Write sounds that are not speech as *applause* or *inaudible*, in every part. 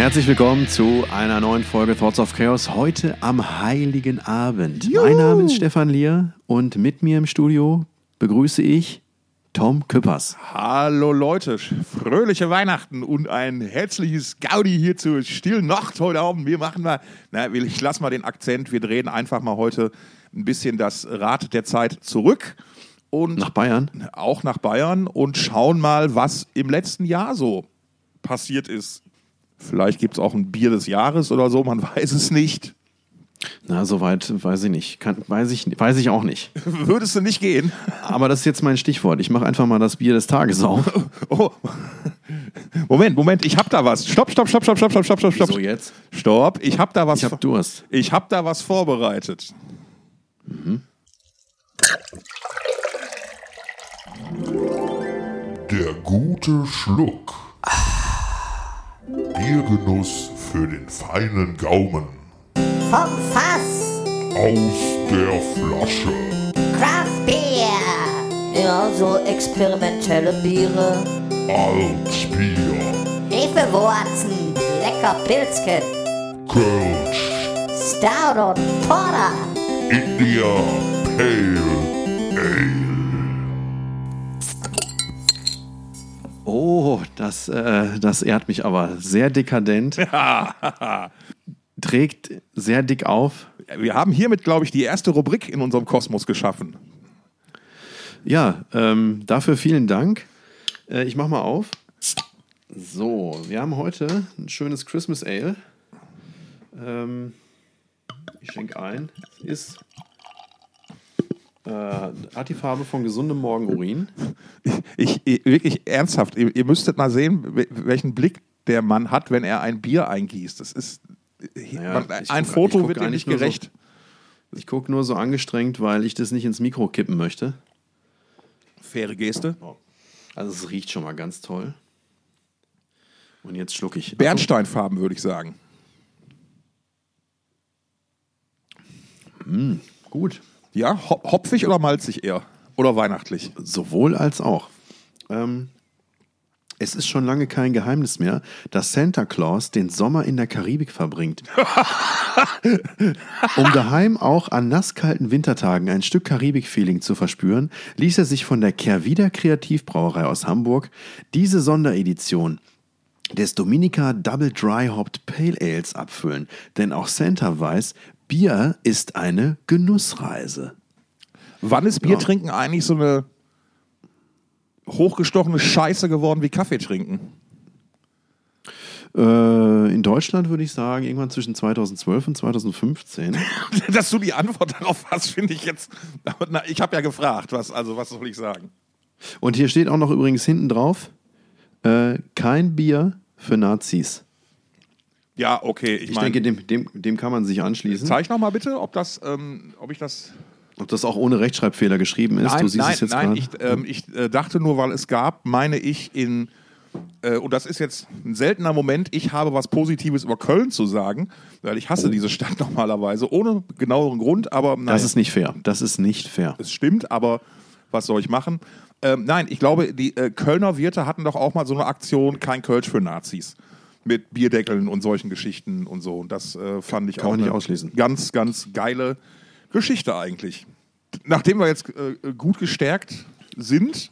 Herzlich willkommen zu einer neuen Folge Thoughts of Chaos. Heute am Heiligen Abend. Mein Name ist Stefan Lier und mit mir im Studio begrüße ich Tom Küppers. Hallo Leute, fröhliche Weihnachten und ein herzliches Gaudi hier zur stillen Nacht heute Abend. Wir machen mal, na, ich lasse mal den Akzent, wir drehen einfach mal heute ein bisschen das Rad der Zeit zurück. Und Nach Bayern? Auch nach Bayern und schauen mal, was im letzten Jahr so passiert ist. Vielleicht gibt es auch ein Bier des Jahres oder so, man *laughs* weiß es nicht. Na, soweit weiß ich nicht. Kann, weiß, ich, weiß ich auch nicht. *laughs* Würdest du nicht gehen? Aber das ist jetzt mein Stichwort. Ich mache einfach mal das Bier des Tages auf. *laughs* Oh. Moment, Moment, ich hab da was. Stopp, stopp, stopp, stopp, stopp, stopp, stopp, stopp. So jetzt? Stopp, ich hab da was. Ich hab Durst. Ich hab da was vorbereitet. Mhm. Der gute Schluck. Biergenuss für den feinen Gaumen. Vom Fass, Aus der Flasche. Craft Beer, Ja, so experimentelle Biere. Altbier. Hefewurzen, lecker Pilzken, Kölsch. Stout und Porter. India Pale Oh, das, äh, das ehrt mich aber. Sehr dekadent. *laughs* Trägt sehr dick auf. Wir haben hiermit, glaube ich, die erste Rubrik in unserem Kosmos geschaffen. Ja, ähm, dafür vielen Dank. Äh, ich mach mal auf. So, wir haben heute ein schönes Christmas Ale. Ähm, ich schenke ein. Ist äh, hat die Farbe von gesundem Morgenurin. Ich, ich wirklich ernsthaft, ihr, ihr müsstet mal sehen, wel- welchen Blick der Mann hat, wenn er ein Bier eingießt. Das ist Naja, man, ein guck- Foto wird ihm nicht nur so- gerecht. Ich gucke nur so angestrengt, weil ich das nicht ins Mikro kippen möchte. Faire Geste. Also es riecht schon mal ganz toll. Und jetzt schlucke ich. Bernsteinfarben, würde ich sagen. Gut. Ja, ho hopfig oder malzig eher? Oder weihnachtlich? Sowohl als auch. Ähm, es ist schon lange kein Geheimnis mehr, dass Santa Claus den Sommer in der Karibik verbringt. *laughs* um daheim auch an nasskalten Wintertagen ein Stück Karibik-Feeling zu verspüren, ließ er sich von der Kehrwieder Kreativbrauerei aus Hamburg diese Sonderedition des Dominica Double Dry Hopped Pale Ales abfüllen. Denn auch Santa weiß, Bier ist eine Genussreise. Wann ist Bier trinken eigentlich so eine hochgestochene Scheiße geworden wie Kaffee trinken? Äh, in Deutschland würde ich sagen, irgendwann zwischen 2012 und 2015. *laughs* Dass du die Antwort darauf hast, finde ich jetzt. Na, ich habe ja gefragt, was, also was soll ich sagen? Und hier steht auch noch übrigens hinten drauf: äh, kein Bier für Nazis. Ja, okay. Ich, Ich meine, denke, dem, dem, dem kann man sich anschließen. zeig noch mal bitte, ob das, ähm, ob ich das. Ob das auch ohne Rechtschreibfehler geschrieben ist. du siehst nein, es jetzt nein. Ich, ähm, ich äh, dachte nur, weil es gab, meine ich in äh, und das ist jetzt ein seltener Moment. Ich habe was Positives über Köln zu sagen, weil ich hasse diese Stadt *laughs* normalerweise ohne genaueren Grund. Aber nein, das ist nicht fair. Das ist nicht fair. es stimmt. Aber was soll ich machen? Ähm, nein, ich glaube, die äh, Kölner Wirte hatten doch auch mal so eine Aktion, kein Kölsch für Nazis. Mit Bierdeckeln und solchen Geschichten und so. Und das äh, fand ich Kann auch nicht eine ausschließen. ganz, ganz geile Geschichte eigentlich. Nachdem wir jetzt äh, gut gestärkt sind,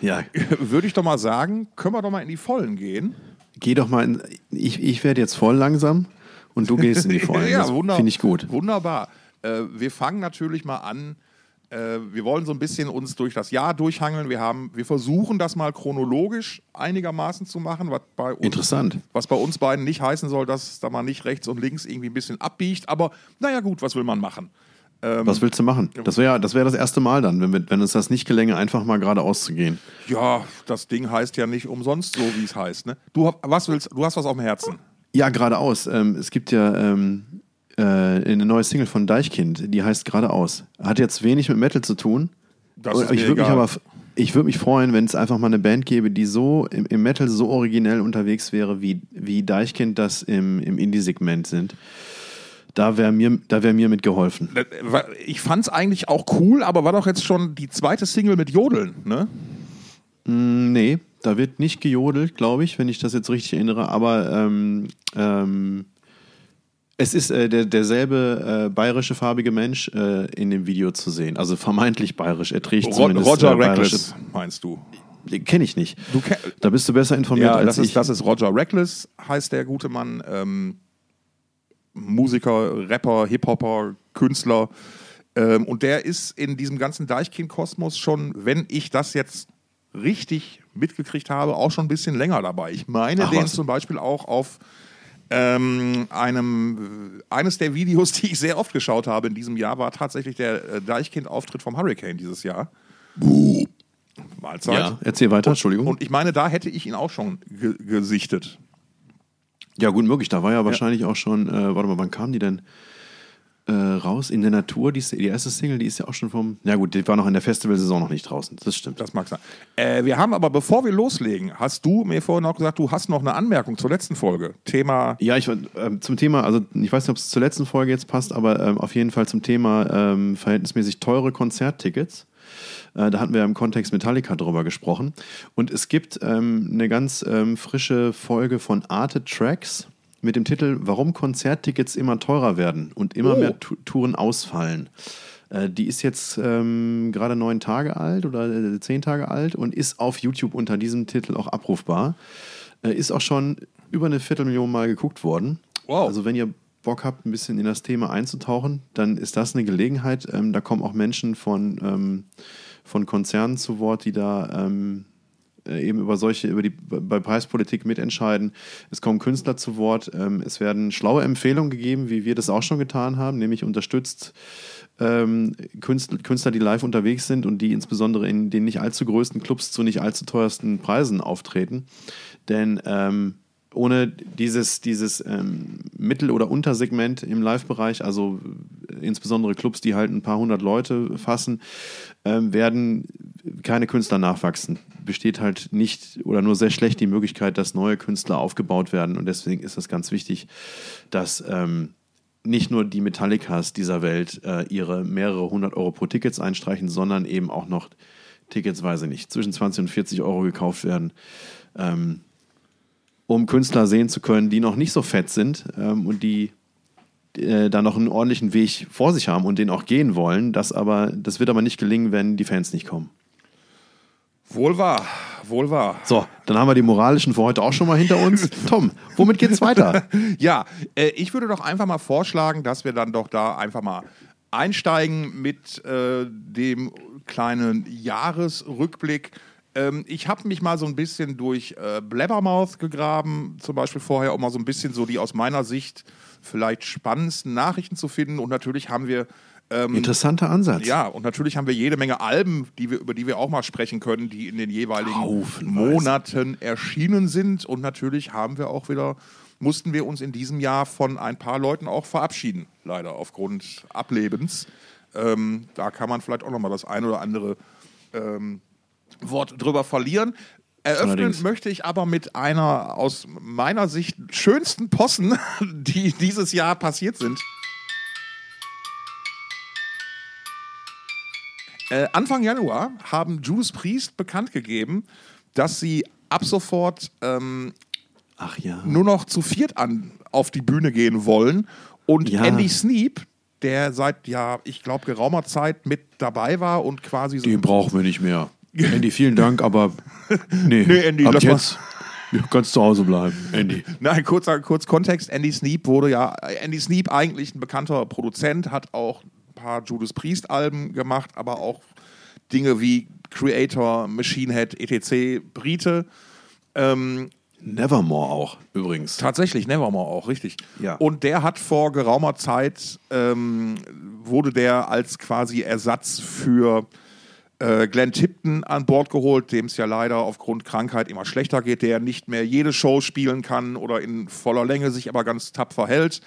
Ja, *laughs* würde ich doch mal sagen, können wir doch mal in die Vollen gehen. geh doch mal in. Ich, ich werde jetzt voll langsam und du gehst in die Vollen. *laughs* ja, finde ich gut. Wunderbar. Äh, wir fangen natürlich mal an. Äh, wir wollen so ein bisschen uns durch das Jahr durchhangeln. Wir, haben, wir versuchen das mal chronologisch einigermaßen zu machen, was bei uns, Interessant. was bei uns beiden nicht heißen soll, dass da mal nicht rechts und links irgendwie ein bisschen abbiegt. Aber naja, gut, was will man machen? Was willst du machen? Das wäre das, wär das erste Mal dann, wenn, wir, wenn uns das nicht gelänge, einfach mal geradeaus zu gehen. Ja, das Ding heißt ja nicht umsonst so, wie es heißt. Ne? Du, was willst, du hast was auf dem Herzen. Ja, geradeaus. Ähm, es gibt ja ähm, äh, eine neue Single von Deichkind, die heißt geradeaus. Hat jetzt wenig mit Metal zu tun. Das ist ich würde mich aber ich würde mich freuen, wenn es einfach mal eine Band gäbe, die so im, im Metal so originell unterwegs wäre, wie, wie Deichkind das im, im Indie-Segment sind. Da wäre mir, da wär mir mit geholfen. Äh, Ich fand es eigentlich auch cool, aber war doch jetzt schon die zweite Single mit Jodeln, ne? Mm, Nee, Da wird nicht gejodelt, glaube ich, wenn ich das jetzt richtig erinnere, aber ähm, ähm, es ist äh, der, derselbe äh, bayerische farbige Mensch äh, in dem Video zu sehen. Also vermeintlich bayerisch. Er trägt Ro zumindest Roger äh, bayerische- Reckless, meinst du? Den kenne ich nicht. Da bist du besser informiert Ja, als das ich. ist, das ist Roger Reckless, heißt der gute Mann. Ähm, Musiker, Rapper, Hip-Hopper, Künstler. Ähm, und der ist in diesem ganzen Deichkind-Kosmos schon, wenn ich das jetzt richtig mitgekriegt habe, auch schon ein bisschen länger dabei. Ich meine Ach, den was. zum Beispiel auch auf ähm, einem, eines der Videos, *laughs* die ich sehr oft geschaut habe in diesem Jahr, war tatsächlich der äh, Deichkind-Auftritt vom Hurricane dieses Jahr. Mahlzeit. ja, erzähl weiter, Entschuldigung. Und ich meine, da hätte ich ihn auch schon ge gesichtet. ja, gut möglich. Da war ja wahrscheinlich auch schon, äh, warte mal, wann kam die denn äh, raus? In der Natur, die, die erste Single, die ist ja auch schon vom, ja gut, die war noch in der Festivalsaison noch nicht draußen. Das stimmt. Das mag sein. Äh, wir haben aber, bevor wir loslegen, hast du mir vorhin noch gesagt, du hast noch eine Anmerkung zur letzten Folge. Thema. Ja, ich ähm, zum Thema, also ich weiß nicht, ob es zur letzten Folge jetzt passt, aber ähm, auf jeden Fall zum Thema ähm, verhältnismäßig teure Konzerttickets. Äh, da hatten wir im Kontext Metallica drüber gesprochen. Und es gibt ähm, eine ganz ähm, frische Folge von Arte Tracks mit dem Titel Warum Konzerttickets immer teurer werden und immer Oh. mehr Tu- Touren ausfallen. Äh, Die ist jetzt ähm, gerade neun Tage alt oder äh, zehn Tage alt und ist auf YouTube unter diesem Titel auch abrufbar. Äh, Ist auch schon über eine Viertelmillion Mal geguckt worden. Wow. Also wenn ihr Bock habt, ein bisschen in das Thema einzutauchen, dann ist das eine Gelegenheit. Ähm, da kommen auch Menschen von, ähm, von Konzernen zu Wort, die da ähm, äh, eben über solche, über die bei Preispolitik mitentscheiden. Es kommen Künstler zu Wort. Ähm, es werden schlaue Empfehlungen gegeben, wie wir das auch schon getan haben, nämlich unterstützt ähm, Künstler, Künstler, die live unterwegs sind und die insbesondere in den nicht allzu größten Clubs zu nicht allzu teuersten Preisen auftreten. Denn ähm, ohne dieses, dieses ähm, Mittel- oder Untersegment im Live-Bereich, also äh, insbesondere Clubs, die halt ein paar hundert Leute fassen, ähm, werden keine Künstler nachwachsen. Besteht halt nicht oder nur sehr schlecht die Möglichkeit, dass neue Künstler aufgebaut werden. Und deswegen ist es ganz wichtig, dass ähm, nicht nur die Metallicas dieser Welt äh, ihre mehrere hundert Euro pro Tickets einstreichen, sondern eben auch noch Tickets, weiß ich nicht, zwischen 20 und 40 Euro gekauft werden, ähm, um Künstler sehen zu können, die noch nicht so fett sind ähm, und die äh, da noch einen ordentlichen Weg vor sich haben und den auch gehen wollen. Das, aber, das wird aber nicht gelingen, wenn die Fans nicht kommen. Wohl wahr, wohl wahr. So, dann haben wir die moralischen für heute auch schon mal hinter uns. *laughs* Tom, womit geht's weiter? *laughs* Ja, äh, ich würde doch einfach mal vorschlagen, dass wir dann doch da einfach mal einsteigen mit äh, dem kleinen Jahresrückblick. Ähm, ich habe mich mal so ein bisschen durch äh, Blabbermouth gegraben, zum Beispiel vorher, um mal so ein bisschen so die aus meiner Sicht vielleicht spannendsten Nachrichten zu finden. Und natürlich haben wir ähm, Interessanter Ansatz. ja, und natürlich haben wir jede Menge Alben, die wir, über die wir auch mal sprechen können, die in den jeweiligen Haufenweise. Monaten erschienen sind. Und natürlich haben wir auch wieder, mussten wir uns in diesem Jahr von ein paar Leuten auch verabschieden, leider aufgrund Ablebens. Ähm, da kann man vielleicht auch nochmal das ein oder andere ähm, Wort drüber verlieren. Eröffnen Allerdings. möchte ich aber mit einer aus meiner Sicht schönsten Possen, *laughs* die dieses Jahr passiert sind. Äh, Anfang Januar haben Judas Priest bekannt gegeben, dass sie ab sofort ähm, ja. nur noch zu viert an, auf die Bühne gehen wollen. Und Ja. Andy Sneap, der seit, ja, ich glaube, geraumer Zeit mit dabei war und quasi so. Den brauchen wir nicht mehr. Andy, vielen Dank, aber *laughs* nee, Nee, Andy, ab lass jetzt du kannst zu Hause bleiben, Andy. Nein, kurzer, kurz Kontext. Andy Sneap wurde ja, Andy Sneap eigentlich ein bekannter Produzent, hat auch ein paar Judas Priest Alben gemacht, aber auch Dinge wie Creator, Machine Head, etc. Brite. Ähm, Nevermore auch, übrigens. Tatsächlich, Nevermore auch, richtig. Ja. Und der hat vor geraumer Zeit, ähm, wurde der als quasi Ersatz für äh, Glenn Tipton an Bord geholt, dem es ja leider aufgrund Krankheit immer schlechter geht, der nicht mehr jede Show spielen kann oder in voller Länge sich aber ganz tapfer hält.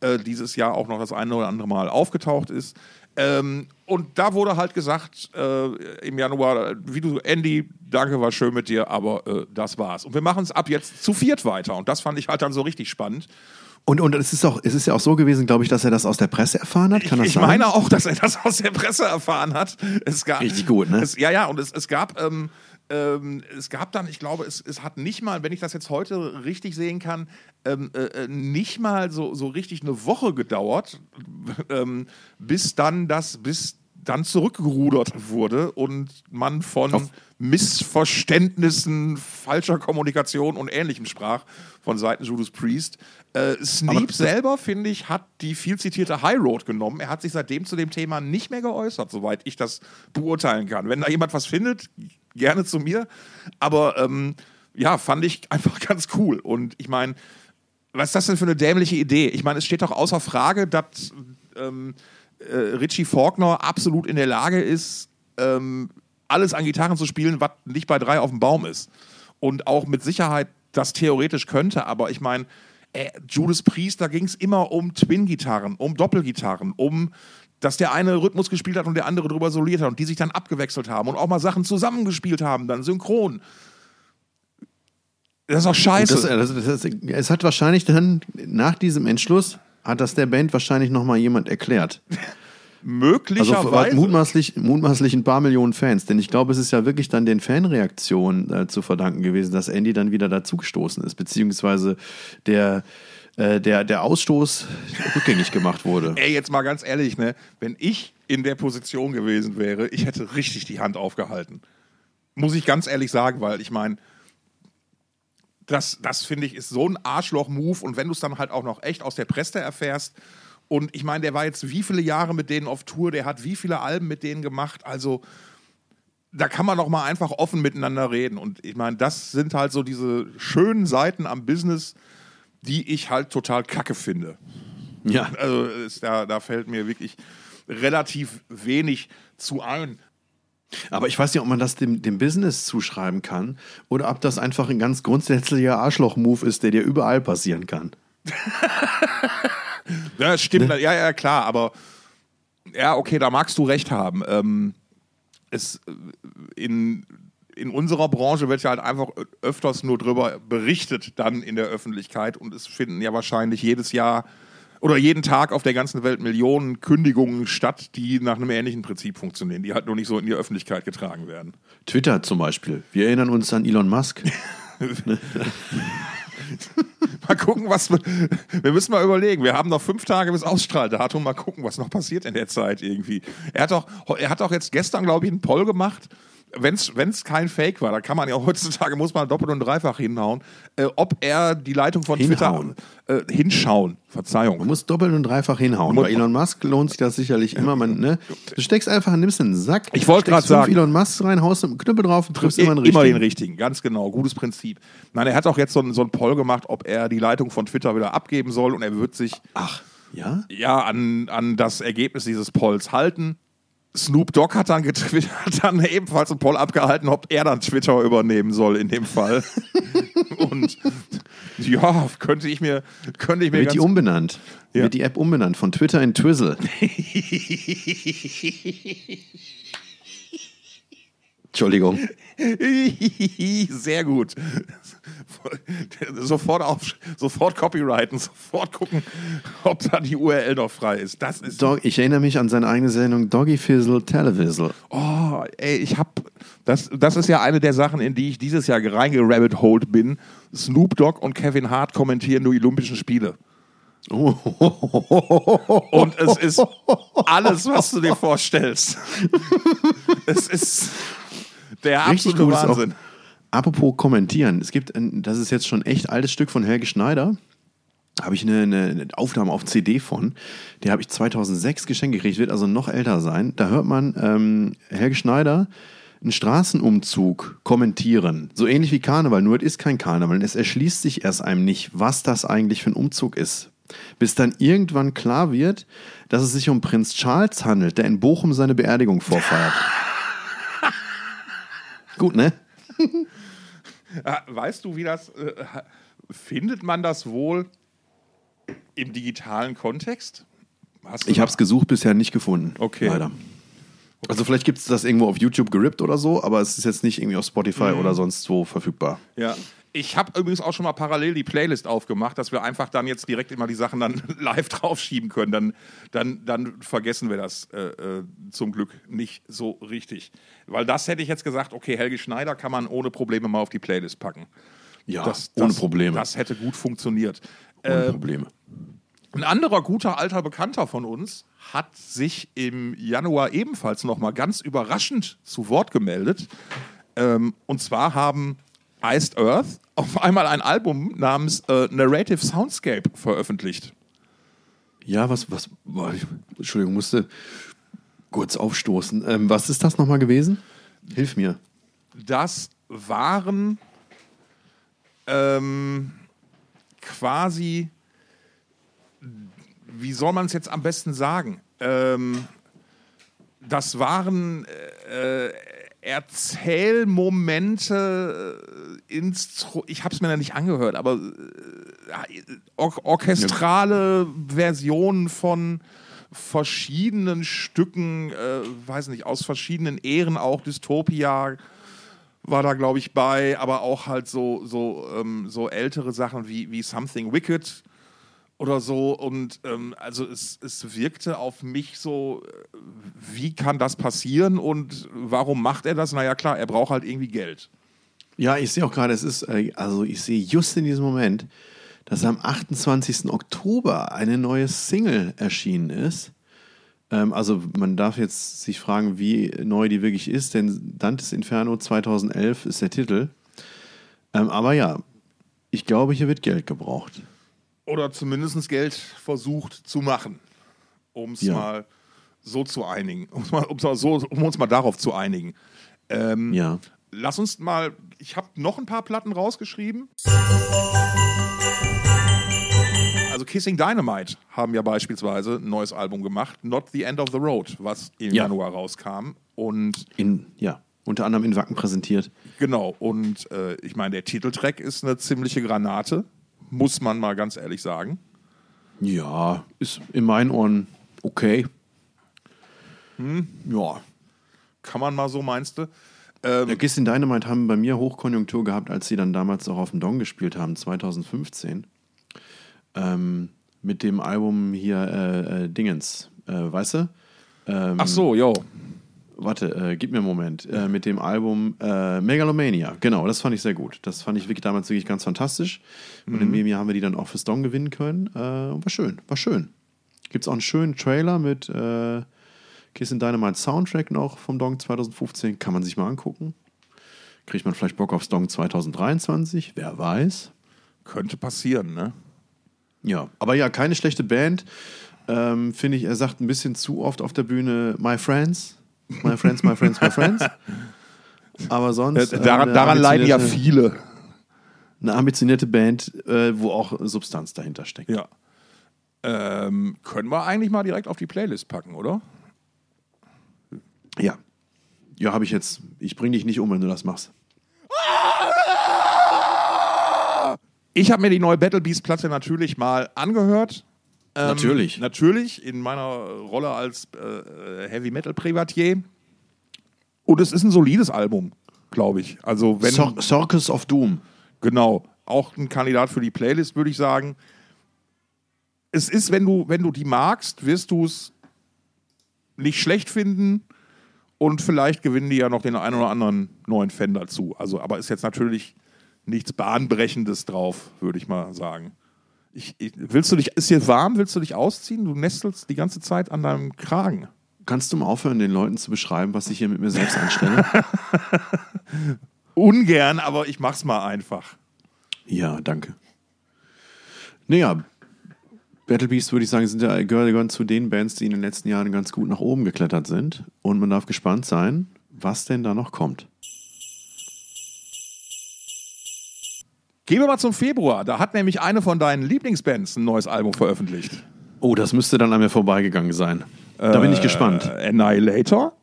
Äh, dieses Jahr auch noch das eine oder andere Mal aufgetaucht ist. Ähm, und da wurde halt gesagt äh, im Januar, wie du, Andy, danke, war schön mit dir, aber äh, das war's. Und wir machen es ab jetzt zu viert weiter. Und das fand ich halt dann so richtig spannend. Und, und es, ist auch, es ist ja auch so gewesen, glaube ich, dass er das aus der Presse erfahren hat. Kann das ich sein? meine auch, dass er das aus der Presse erfahren hat. Es gab, Richtig gut, ne? Es, ja, ja, und es, es gab ähm, ähm, es gab dann, ich glaube, es, es hat nicht mal, wenn ich das jetzt heute richtig sehen kann, ähm, äh, äh, nicht mal so, so richtig eine Woche gedauert, *laughs* ähm, bis dann das, bis dann zurückgerudert wurde und man von Auf- Missverständnissen, falscher Kommunikation und Ähnlichem sprach von Seiten Judas Priest. Äh, Sneap selber, finde ich, hat die viel zitierte High Road genommen. Er hat sich seitdem zu dem Thema nicht mehr geäußert, soweit ich das beurteilen kann. Wenn da jemand was findet, gerne zu mir. Aber ähm, ja, fand ich einfach *laughs* ganz cool. Und ich meine, was ist das denn für eine dämliche Idee? Ich meine, es steht doch außer Frage, dass ähm, äh, Richie Faulkner absolut in der Lage ist, ähm, alles an Gitarren zu spielen, was nicht bei drei auf dem Baum ist. Und auch mit Sicherheit das theoretisch könnte, aber ich meine, äh, Judas Priest, da ging es immer um Twin-Gitarren, um Doppelgitarren, um dass der eine Rhythmus gespielt hat und der andere drüber soliert hat und die sich dann abgewechselt haben und auch mal Sachen zusammengespielt haben, dann synchron. Das ist doch scheiße. Das, das, das, es hat wahrscheinlich dann nach diesem Entschluss hat das der Band wahrscheinlich noch mal jemand erklärt. *laughs* Also Möglicherweise. mutmaßlich, mutmaßlich ein paar Millionen Fans, denn ich glaube, es ist ja wirklich dann den Fanreaktionen äh, zu verdanken gewesen, dass Andy dann wieder dazugestoßen ist, beziehungsweise der, äh, der, der Ausstoß rückgängig gemacht wurde. Ey, jetzt mal ganz ehrlich, ne? Wenn ich in der Position gewesen wäre, ich hätte richtig die Hand aufgehalten. Muss ich ganz ehrlich sagen, weil ich meine, das, das finde ich ist so ein Arschloch-Move und wenn du es dann halt auch noch echt aus der Presse erfährst und ich meine, der war jetzt wie viele Jahre mit denen auf Tour, der hat wie viele Alben mit denen gemacht, also da kann man doch mal einfach offen miteinander reden und ich meine, das sind halt so diese schönen Seiten am Business, die ich halt total kacke finde. Ja. Also ist, da, da fällt mir wirklich relativ wenig zu ein. Aber ich weiß nicht, ob man das dem, dem Business zuschreiben kann oder ob das einfach ein ganz grundsätzlicher Arschloch-Move ist, der dir überall passieren kann. *laughs* Ja, das stimmt, ja, ja, klar, aber ja, okay, da magst du recht haben. Ähm, es, äh, in, in unserer Branche wird ja halt einfach öfters nur drüber berichtet dann in der Öffentlichkeit und es finden ja wahrscheinlich jedes Jahr oder jeden Tag auf der ganzen Welt Millionen Kündigungen statt, die nach einem ähnlichen Prinzip funktionieren, die halt nur nicht so in die Öffentlichkeit getragen werden. Twitter zum Beispiel. Wir erinnern uns an Elon Musk. *laughs* Mal gucken, was wir. Wir müssen mal überlegen. Wir haben noch fünf Tage bis Ausstrahldatum. Mal gucken, was noch passiert in der Zeit irgendwie. Er hat doch, er hat doch jetzt gestern, glaube ich, einen Poll gemacht. Wenn es kein Fake war, da kann man ja heutzutage, muss man doppelt und dreifach hinhauen, äh, ob er die Leitung von Hinhauen. Twitter. Äh, hinschauen, Verzeihung. Man muss doppelt und dreifach hinhauen. Bei Elon Musk lohnt sich das sicherlich immer. Man, ne? Du steckst einfach, nimmst einen Sack, Ich wollte fünf sagen- Elon Musk rein, haust einen Knüppel drauf und triffst immer einen immer den richtigen. richtigen, ganz genau. Gutes Prinzip. Nein, er hat auch jetzt so, einen- so einen Poll gemacht, ob er die Leitung von Twitter wieder abgeben soll und er wird sich Ach, ja? ja, an, an das Ergebnis dieses Polls halten. Snoop Dogg hat dann, getwittert, *laughs* hat dann ebenfalls einen Poll abgehalten, ob er dann Twitter übernehmen soll in dem Fall. *laughs* Und ja, könnte ich mir, könnte ich mir Wird die umbenannt. Ja. Wird die App umbenannt von Twitter in Twizzle. *laughs* Entschuldigung. *laughs* Sehr gut. Sofort auf, sofort copyrighten, sofort gucken, ob da die URL noch frei ist. Das ist Dog, ich erinnere mich an seine eigene Sendung Doggy Fizzle Televizzle. Oh, ey, ich hab. Das, das ist ja eine der Sachen, in die ich dieses Jahr reingerabbit holed bin. Snoop Dogg und Kevin Hart kommentieren die Olympischen Spiele. *laughs* Und es ist alles, was du dir vorstellst. es ist der Richtig absolute ist auch, Wahnsinn. apropos kommentieren. Es gibt, ein, das ist jetzt schon echt altes Stück von Helge Schneider. Da habe ich eine, eine, eine Aufnahme auf CD von. Die habe ich 2006 geschenkt gekriegt, wird also noch älter sein. Da hört man ähm, Helge Schneider einen Straßenumzug kommentieren. So ähnlich wie Karneval, nur es ist kein Karneval. Es erschließt sich erst einem nicht, was das eigentlich für ein Umzug ist. Bis dann irgendwann klar wird, dass es sich um Prinz Charles handelt, der in Bochum seine Beerdigung vorfeiert. Gut, ne? *laughs* Ah, Weißt du, wie das. Äh, findet man das wohl im digitalen Kontext? Ich habe es gesucht, bisher nicht gefunden. Okay. Leider. Also vielleicht gibt es das irgendwo auf YouTube gerippt oder so, aber es ist jetzt nicht irgendwie auf Spotify Mhm. oder sonst wo verfügbar. Ja, Ich habe übrigens auch schon mal parallel die Playlist aufgemacht, dass wir einfach dann jetzt direkt immer die Sachen dann *laughs* live draufschieben können. Dann, dann, dann vergessen wir das äh, äh, zum Glück nicht so richtig. Weil das hätte ich jetzt gesagt, okay, Helge Schneider kann man ohne Probleme mal auf die Playlist packen. Ja, das, ohne das, Probleme. Das hätte gut funktioniert. Ohne Äh, Probleme. ein anderer guter alter Bekannter von uns hat sich im Januar ebenfalls noch mal ganz überraschend zu Wort gemeldet. Ähm, und zwar haben Iced Earth auf einmal ein Album namens äh, Narrative Soundscape veröffentlicht. Ja, was, was, Entschuldigung, musste kurz aufstoßen. Ähm, was ist das nochmal gewesen? Hilf mir. Das waren ähm, quasi, wie soll man es jetzt am besten sagen? Ähm, das waren äh, Erzählmomente, äh, Instru ich habe es mir noch nicht angehört, aber äh, or orchestrale Versionen von verschiedenen Stücken, äh, weiß nicht, aus verschiedenen Ehren, auch Dystopia war da, glaube ich, bei, aber auch halt so, so, ähm, so ältere Sachen wie, wie Something Wicked oder so. Und ähm, also es, es wirkte auf mich so, äh, wie kann das passieren und warum macht er das? Naja, klar, er braucht halt irgendwie Geld. Ja, ich sehe auch gerade, es ist, äh, also ich sehe just in diesem Moment, dass am 28. Oktober eine neue Single erschienen ist. Ähm, also man darf jetzt sich fragen, wie neu die wirklich ist, denn Dantes Inferno 2011 ist der Titel. Ähm, aber ja, ich glaube, hier wird Geld gebraucht. Oder zumindest Geld versucht zu machen, um es Ja. mal so zu einigen, um's mal, mal so, um uns mal darauf zu einigen. Ähm, Ja. Lass uns mal, ich habe noch ein paar Platten rausgeschrieben. Also Kissing Dynamite haben ja beispielsweise ein neues Album gemacht, Not the End of the Road, was im Ja. Januar rauskam. Und In, ja, unter anderem in Wacken präsentiert. genau, und äh, ich meine, der Titeltrack ist eine ziemliche Granate, muss man mal ganz ehrlich sagen. Ja, ist in meinen Ohren okay. Ja, kann man mal so, meinst du? Ähm, Ja, Kiss in Dynamite haben bei mir Hochkonjunktur gehabt, als sie dann damals auch auf dem Dong gespielt haben, 2015. Ähm, mit dem Album hier äh, äh, Dingens, äh, weißt du? Ähm, Ach so, jo. Warte, äh, gib mir einen Moment. Äh, mit dem Album äh, Megalomania. Genau, das fand ich sehr gut. Das fand ich wirklich damals wirklich ganz fantastisch. Und in dem Jahr haben wir die dann auch fürs Dong gewinnen können. Äh, war schön, war schön. Gibt es auch einen schönen Trailer mit äh, Kiss in Dynamite Soundtrack noch vom Dong 2015. Kann man sich mal angucken. Kriegt man vielleicht Bock aufs Dong 2023? Wer weiß. Könnte passieren, ne? Ja, aber ja, keine schlechte Band. Ähm, Finde ich, er sagt ein bisschen zu oft auf der Bühne My Friends. My Friends, My Friends, My Friends. *laughs* Aber sonst. Äh, äh, daran daran leiden ja viele. Eine ambitionierte Band, äh, wo auch Substanz dahinter steckt. Ja. Ähm, können wir eigentlich mal direkt auf die Playlist packen, oder? Ja. Ja, habe ich jetzt. Ich bringe dich nicht um, wenn du das machst. Ich habe mir die neue Battle Beast Platte natürlich mal angehört. Ähm, Natürlich. Natürlich, in meiner Rolle als äh, Heavy Metal Privatier. Und es ist ein solides Album, glaube ich. Also, wenn. Cir Circus of Doom. Genau. Auch ein Kandidat für die Playlist, würde ich sagen. Es ist, wenn du, wenn du die magst, wirst du es nicht schlecht finden. Und vielleicht gewinnen die ja noch den einen oder anderen neuen Fan dazu. Also, aber ist jetzt natürlich nichts Bahnbrechendes drauf, würde ich mal sagen. Ich, ich, willst du dich, ist hier warm? Willst du dich ausziehen? Du nestelst die ganze Zeit an deinem Kragen. Kannst du mal aufhören, den Leuten zu beschreiben, was ich hier mit mir selbst anstelle? *laughs* Ungern, aber ich mach's mal einfach. ja, danke. Naja, Battle Beast würde ich sagen, sind ja, gehören, zu den Bands, die in den letzten Jahren ganz gut nach oben geklettert sind. Und man darf gespannt sein, was denn da noch kommt. Gehen wir mal zum Februar. Da hat nämlich eine von deinen Lieblingsbands ein neues Album veröffentlicht. Oh, das müsste dann an mir vorbeigegangen sein. Da bin ich gespannt. Äh, Annihilator.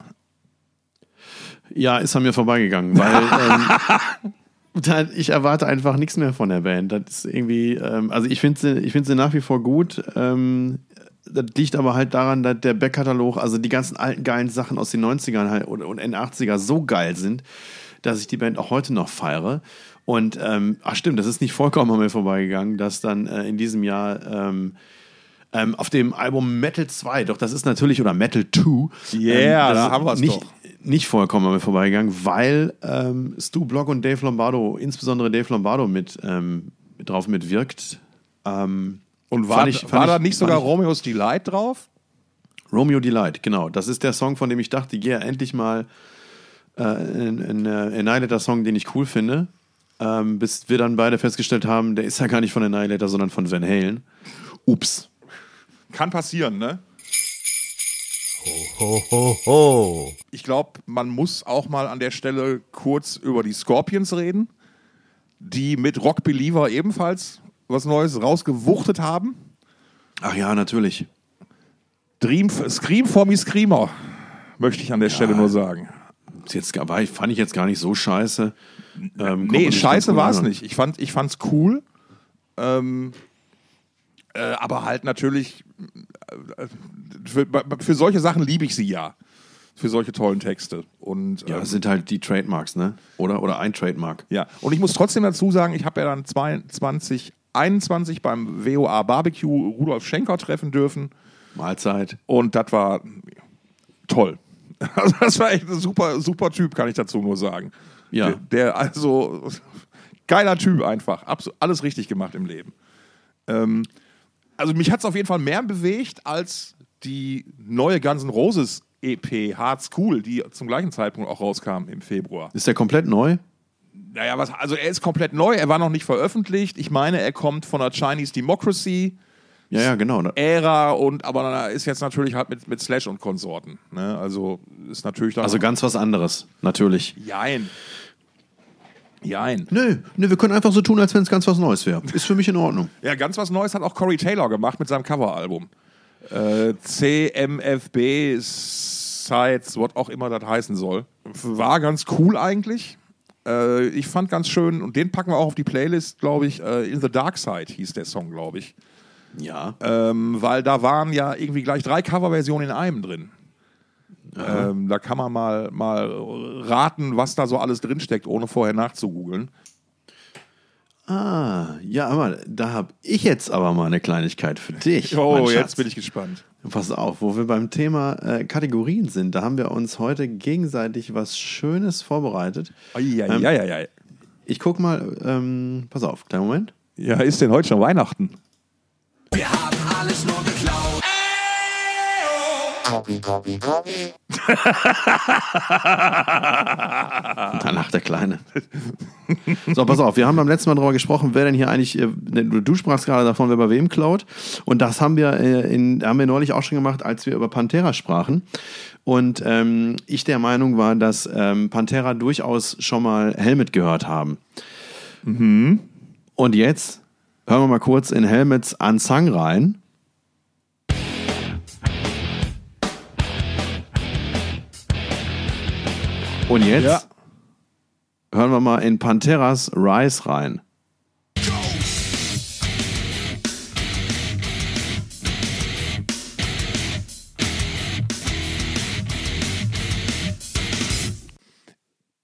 Ja, ist an mir vorbeigegangen, weil *laughs* ähm, ich erwarte einfach nichts mehr von der Band. Das ist irgendwie, ähm, also ich finde sie, ich finde sie nach wie vor gut. Ähm, das liegt aber halt daran, dass der Backkatalog, also die ganzen alten geilen Sachen aus den 90ern halt, und, und Ende 80er so geil sind, dass ich die Band auch heute noch feiere. Und, ähm, ach stimmt, das ist nicht vollkommen an mir vorbeigegangen, dass dann äh, in diesem Jahr ähm, ähm, auf dem Album Metal 2, doch das ist natürlich, oder Metal 2, Yeah, das da haben wir's nicht, doch. nicht vollkommen an mir vorbeigegangen, weil ähm, Stu Block und Dave Lombardo, insbesondere Dave Lombardo mit, ähm, drauf mitwirkt. Ähm, Und war, fand ich- fand war ich- da nicht sogar ich- Romeo's Delight drauf? Romeo Delight, genau. Das ist der Song, von dem ich dachte, ja, endlich mal äh, ein, ein äh, Annihilator-Song, den ich cool finde. Ähm, bis wir dann beide festgestellt haben, der ist ja gar nicht von Annihilator, sondern von Van Halen. Ups. Kann passieren, ne? Ho, ho, ho. Ich glaube, man muss auch mal an der Stelle kurz über die Scorpions reden, die mit Rock Believer ebenfalls was Neues rausgewuchtet haben. Ach ja, natürlich. Dream, Scream for me Screamer, möchte ich an der Stelle nur sagen. Jetzt, war, ich- fand ich jetzt gar nicht so scheiße. Ähm, Nee, scheiße war es nicht. Ich fand ich fand's cool. Ähm, äh, aber halt natürlich, für, für solche Sachen liebe ich sie ja. Für solche tollen Texte. Und, Ja, ähm, das sind halt die Trademarks, ne? Oder, oder ein Trademark. Ja, und ich muss trotzdem dazu sagen, ich habe ja dann 2021 beim WOA Barbecue Rudolf Schenker treffen dürfen Mahlzeit. und das war toll. *laughs* Also das war echt ein super, super Typ, kann ich dazu nur sagen. Ja. Der, der also geiler Typ einfach. Abs alles richtig gemacht im Leben. Ähm, also mich hat es auf jeden Fall mehr bewegt als die neue Guns N' Roses EP Hard School, die zum gleichen Zeitpunkt auch rauskam im Februar. Ist der komplett neu? Naja, was, also er ist komplett neu, er war noch nicht veröffentlicht. Ich meine, er kommt von der Chinese Democracy Ja, ja, genau. Ära und aber er ist jetzt natürlich halt mit, mit Slash und Konsorten. Ne? Also ist natürlich dann. Also ganz was anderes, natürlich. Jein. Jein. Nö, nö, wir können einfach so tun, als wenn es ganz was Neues wäre. Ist für mich in Ordnung. *laughs* Ja, ganz was Neues hat auch Corey Taylor gemacht mit seinem Coveralbum. Äh, CMFB Sites, was auch immer das heißen soll. War ganz cool eigentlich. Äh, ich fand ganz schön, und den packen wir auch auf die Playlist, glaube ich. Äh, In the Dark Side hieß der Song, glaube ich. Ja. Ähm, weil da waren ja irgendwie gleich drei Coverversionen in einem drin. Ähm, da kann man mal, mal raten, was da so alles drinsteckt, ohne vorher nachzugoogeln. Ah, ja, aber da habe ich jetzt aber mal eine Kleinigkeit für dich. *laughs* Oh, jetzt bin ich gespannt. Pass auf, wo wir beim Thema äh, Kategorien sind, da haben wir uns heute gegenseitig was Schönes vorbereitet. Ähm, Eieieiei. Ich guck mal, ähm, pass auf, kleinen Moment. Ja, ist denn heute schon Weihnachten? Da lacht der Kleine. so, pass auf, wir haben beim letzten Mal darüber gesprochen, wer denn hier eigentlich, äh, ne, du sprachst gerade davon, wer bei wem klaut. Und das haben wir, äh, in, haben wir neulich auch schon gemacht, als wir über Pantera sprachen. Und ähm, ich der Meinung war, dass ähm, Pantera durchaus schon mal Helmet gehört haben. Und jetzt hören wir mal kurz in Helmets Unsung rein. Und jetzt Ja. hören wir mal in Panteras Rise rein.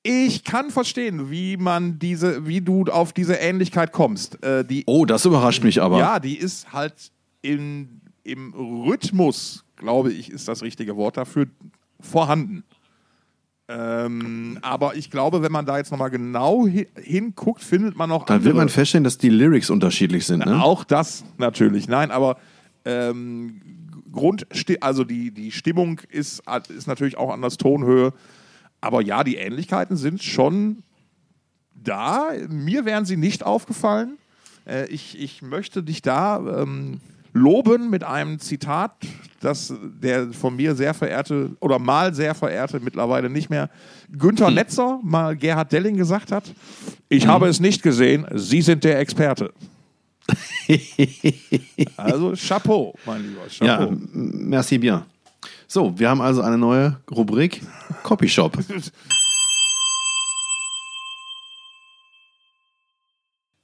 Ich kann verstehen, wie man diese, wie du auf diese Ähnlichkeit kommst. Äh, die, Oh, das überrascht mich aber. ja, die ist halt in, im Rhythmus, glaube ich, ist das richtige Wort dafür, vorhanden. Ähm, aber ich glaube, wenn man da jetzt nochmal genau hi hinguckt, findet man noch Dann wird andere- man feststellen, dass die Lyrics unterschiedlich sind. Ne? Auch das natürlich. Nein, aber ähm, Grund, also die, die Stimmung ist, ist natürlich auch anders Tonhöhe. Aber ja, die Ähnlichkeiten sind schon da. Mir wären sie nicht aufgefallen. Äh, ich, ich möchte dich da ähm, loben mit einem Zitat, das der von mir sehr verehrte oder mal sehr verehrte, mittlerweile nicht mehr, Günther Netzer, mal Gerhard Delling gesagt hat. Ich habe es nicht gesehen, Sie sind der Experte. *laughs* also Chapeau, mein Lieber. Chapeau. Ja, merci bien. So, wir haben also eine neue Rubrik Copyshop.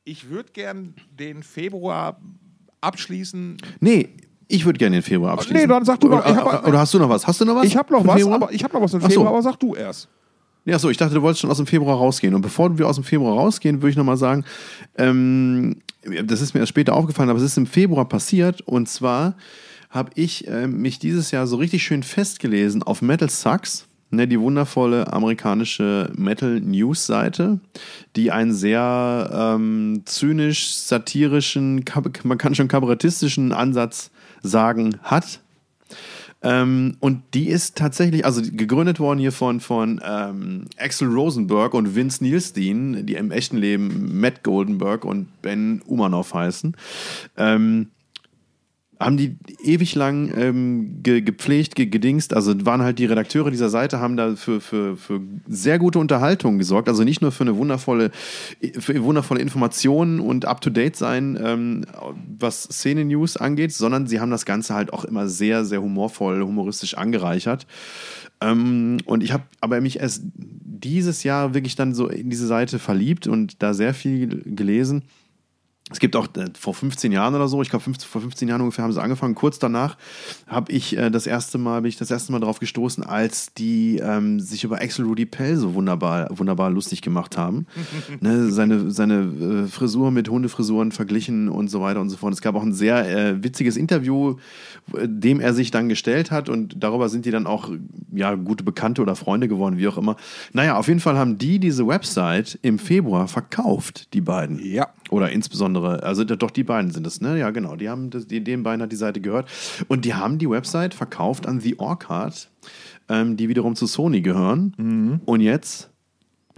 Ich würde gern den Februar abschließen. Nee, ich würde gerne den Februar abschließen. Nee, dann sag du oder, doch, ich hab- oder hast du noch was? Hast du noch was? Ich habe noch was, Februar? aber ich habe noch was im Ach so. Februar, aber sag du erst. Ja, so, ich dachte, du wolltest schon aus dem Februar rausgehen. Und bevor wir aus dem Februar rausgehen, würde ich nochmal sagen, ähm, das ist mir erst später aufgefallen, aber es ist im Februar passiert. Und zwar habe ich äh, mich dieses Jahr so richtig schön festgelesen auf Metal Sucks. Ne, die wundervolle amerikanische Metal News Seite, die einen sehr ähm, zynisch, satirischen, man kann schon kabarettistischen Ansatz sagen hat. Ähm, und die ist tatsächlich, also gegründet worden hier von, von ähm, Axel Rosenberg und Vince Nielstein, die im echten Leben Matt Goldenberg und Ben Umanov heißen. Ähm, haben die ewig lang ähm, ge gepflegt, ge gedingst, also waren halt die Redakteure dieser Seite, haben da für, für, für sehr gute Unterhaltung gesorgt, also nicht nur für eine wundervolle, für wundervolle Informationen und up-to-date sein, ähm, was Szene-News angeht, sondern sie haben das Ganze halt auch immer sehr, sehr humorvoll, humoristisch angereichert. Ähm, und ich habe aber mich erst dieses Jahr wirklich dann so in diese Seite verliebt und da sehr viel gelesen. Es gibt auch äh, vor 15 Jahren oder so, ich glaube vor 15 Jahren ungefähr haben sie angefangen. Kurz danach habe ich äh, das erste Mal bin ich das erste Mal darauf gestoßen, als die ähm, sich über Axel Rudy Pell so wunderbar wunderbar lustig gemacht haben. *laughs* ne, seine seine äh, Frisur mit Hundefrisuren verglichen und so weiter und so fort. Es gab auch ein sehr äh, witziges Interview, äh, dem er sich dann gestellt hat und darüber sind die dann auch ja gute Bekannte oder Freunde geworden, wie auch immer. Naja, auf jeden Fall haben die diese Website im Februar verkauft, die beiden. Ja. Oder insbesondere, also doch die beiden sind es, ne? Ja, genau. Die haben das, die, den beiden hat die Seite gehört. Und die haben die Website verkauft an The Orchard, ähm, die wiederum zu Sony gehören. Und jetzt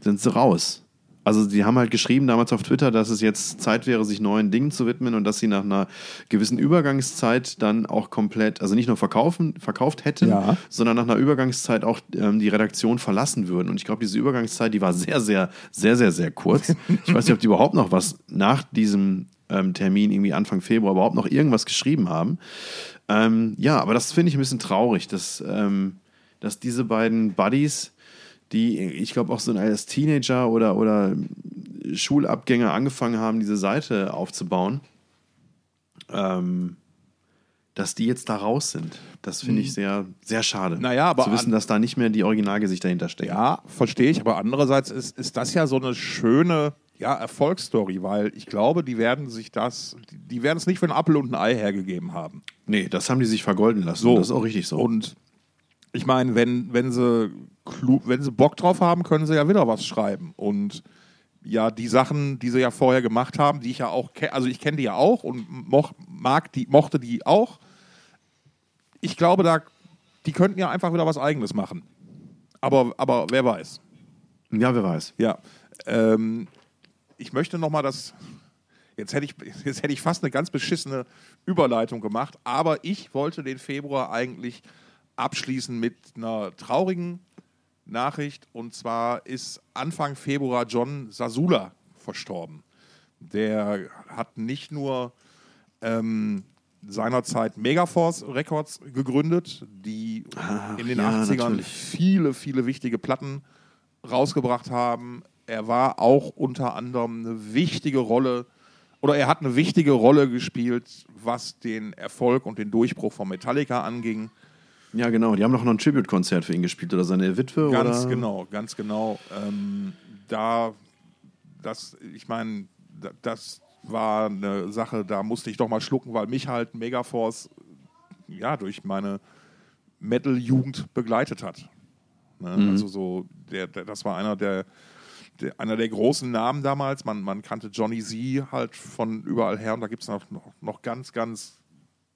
sind sie raus. Also sie haben halt geschrieben damals auf Twitter, dass es jetzt Zeit wäre, sich neuen Dingen zu widmen und dass sie nach einer gewissen Übergangszeit dann auch komplett, also nicht nur verkaufen, verkauft hätten, Ja. sondern nach einer Übergangszeit auch ähm, die Redaktion verlassen würden. Und ich glaube, diese Übergangszeit, die war sehr, sehr, sehr, sehr, sehr kurz. Ich weiß nicht, ob die überhaupt noch was nach diesem ähm, Termin, irgendwie Anfang Februar, überhaupt noch irgendwas geschrieben haben. Ähm, ja, aber das finde ich ein bisschen traurig, dass, ähm, dass diese beiden Buddies, die ich glaube auch so als Teenager oder, oder Schulabgänger angefangen haben, diese Seite aufzubauen, ähm, dass die jetzt da raus sind. Das finde ich sehr, sehr schade. Mhm. Naja, aber Zu wissen, dass da nicht mehr die Originalgesichter hinterstecken. Ja, verstehe ich, aber andererseits ist, ist das ja so eine schöne ja, Erfolgsstory, weil ich glaube, die werden sich das, die- die werden es nicht für einen Apfel und ein Ei hergegeben haben. Nee, das haben die sich vergolden lassen. So. Das ist auch richtig so. Und ich meine, wenn, wenn, sie, wenn sie Bock drauf haben, können sie ja wieder was schreiben. Und ja, die Sachen, die sie ja vorher gemacht haben, die ich ja auch kenne, also ich kenne die ja auch und moch, mag die, mochte die auch. Ich glaube, da, die könnten ja einfach wieder was Eigenes machen. Aber, aber wer weiß. ja, wer weiß. Ja. Ähm, ich möchte nochmal das. Jetzt hätte, ich, jetzt hätte ich fast eine ganz beschissene Überleitung gemacht, aber ich wollte den Februar eigentlich abschließen mit einer traurigen Nachricht. Und zwar ist Anfang Februar John Sasula verstorben. Der hat nicht nur ähm, seinerzeit Megaforce Records gegründet, die in den ja, 80ern natürlich. viele, viele wichtige Platten rausgebracht haben. Er war auch unter anderem eine wichtige Rolle oder er hat eine wichtige Rolle gespielt, was den Erfolg und den Durchbruch von Metallica anging. Ja, genau. Die haben doch noch ein Tribute-Konzert für ihn gespielt oder seine Witwe. Ganz oder? genau, ganz genau. Ähm, da, das, ich meine, da- das war eine Sache, da musste ich doch mal schlucken, weil mich halt Megaforce ja durch meine Metal-Jugend begleitet hat. Ne? Also so, der, der, das war einer der, der, einer der großen Namen damals. Man, man kannte Johnny Z halt von überall her und da gibt es noch, noch, noch ganz, ganz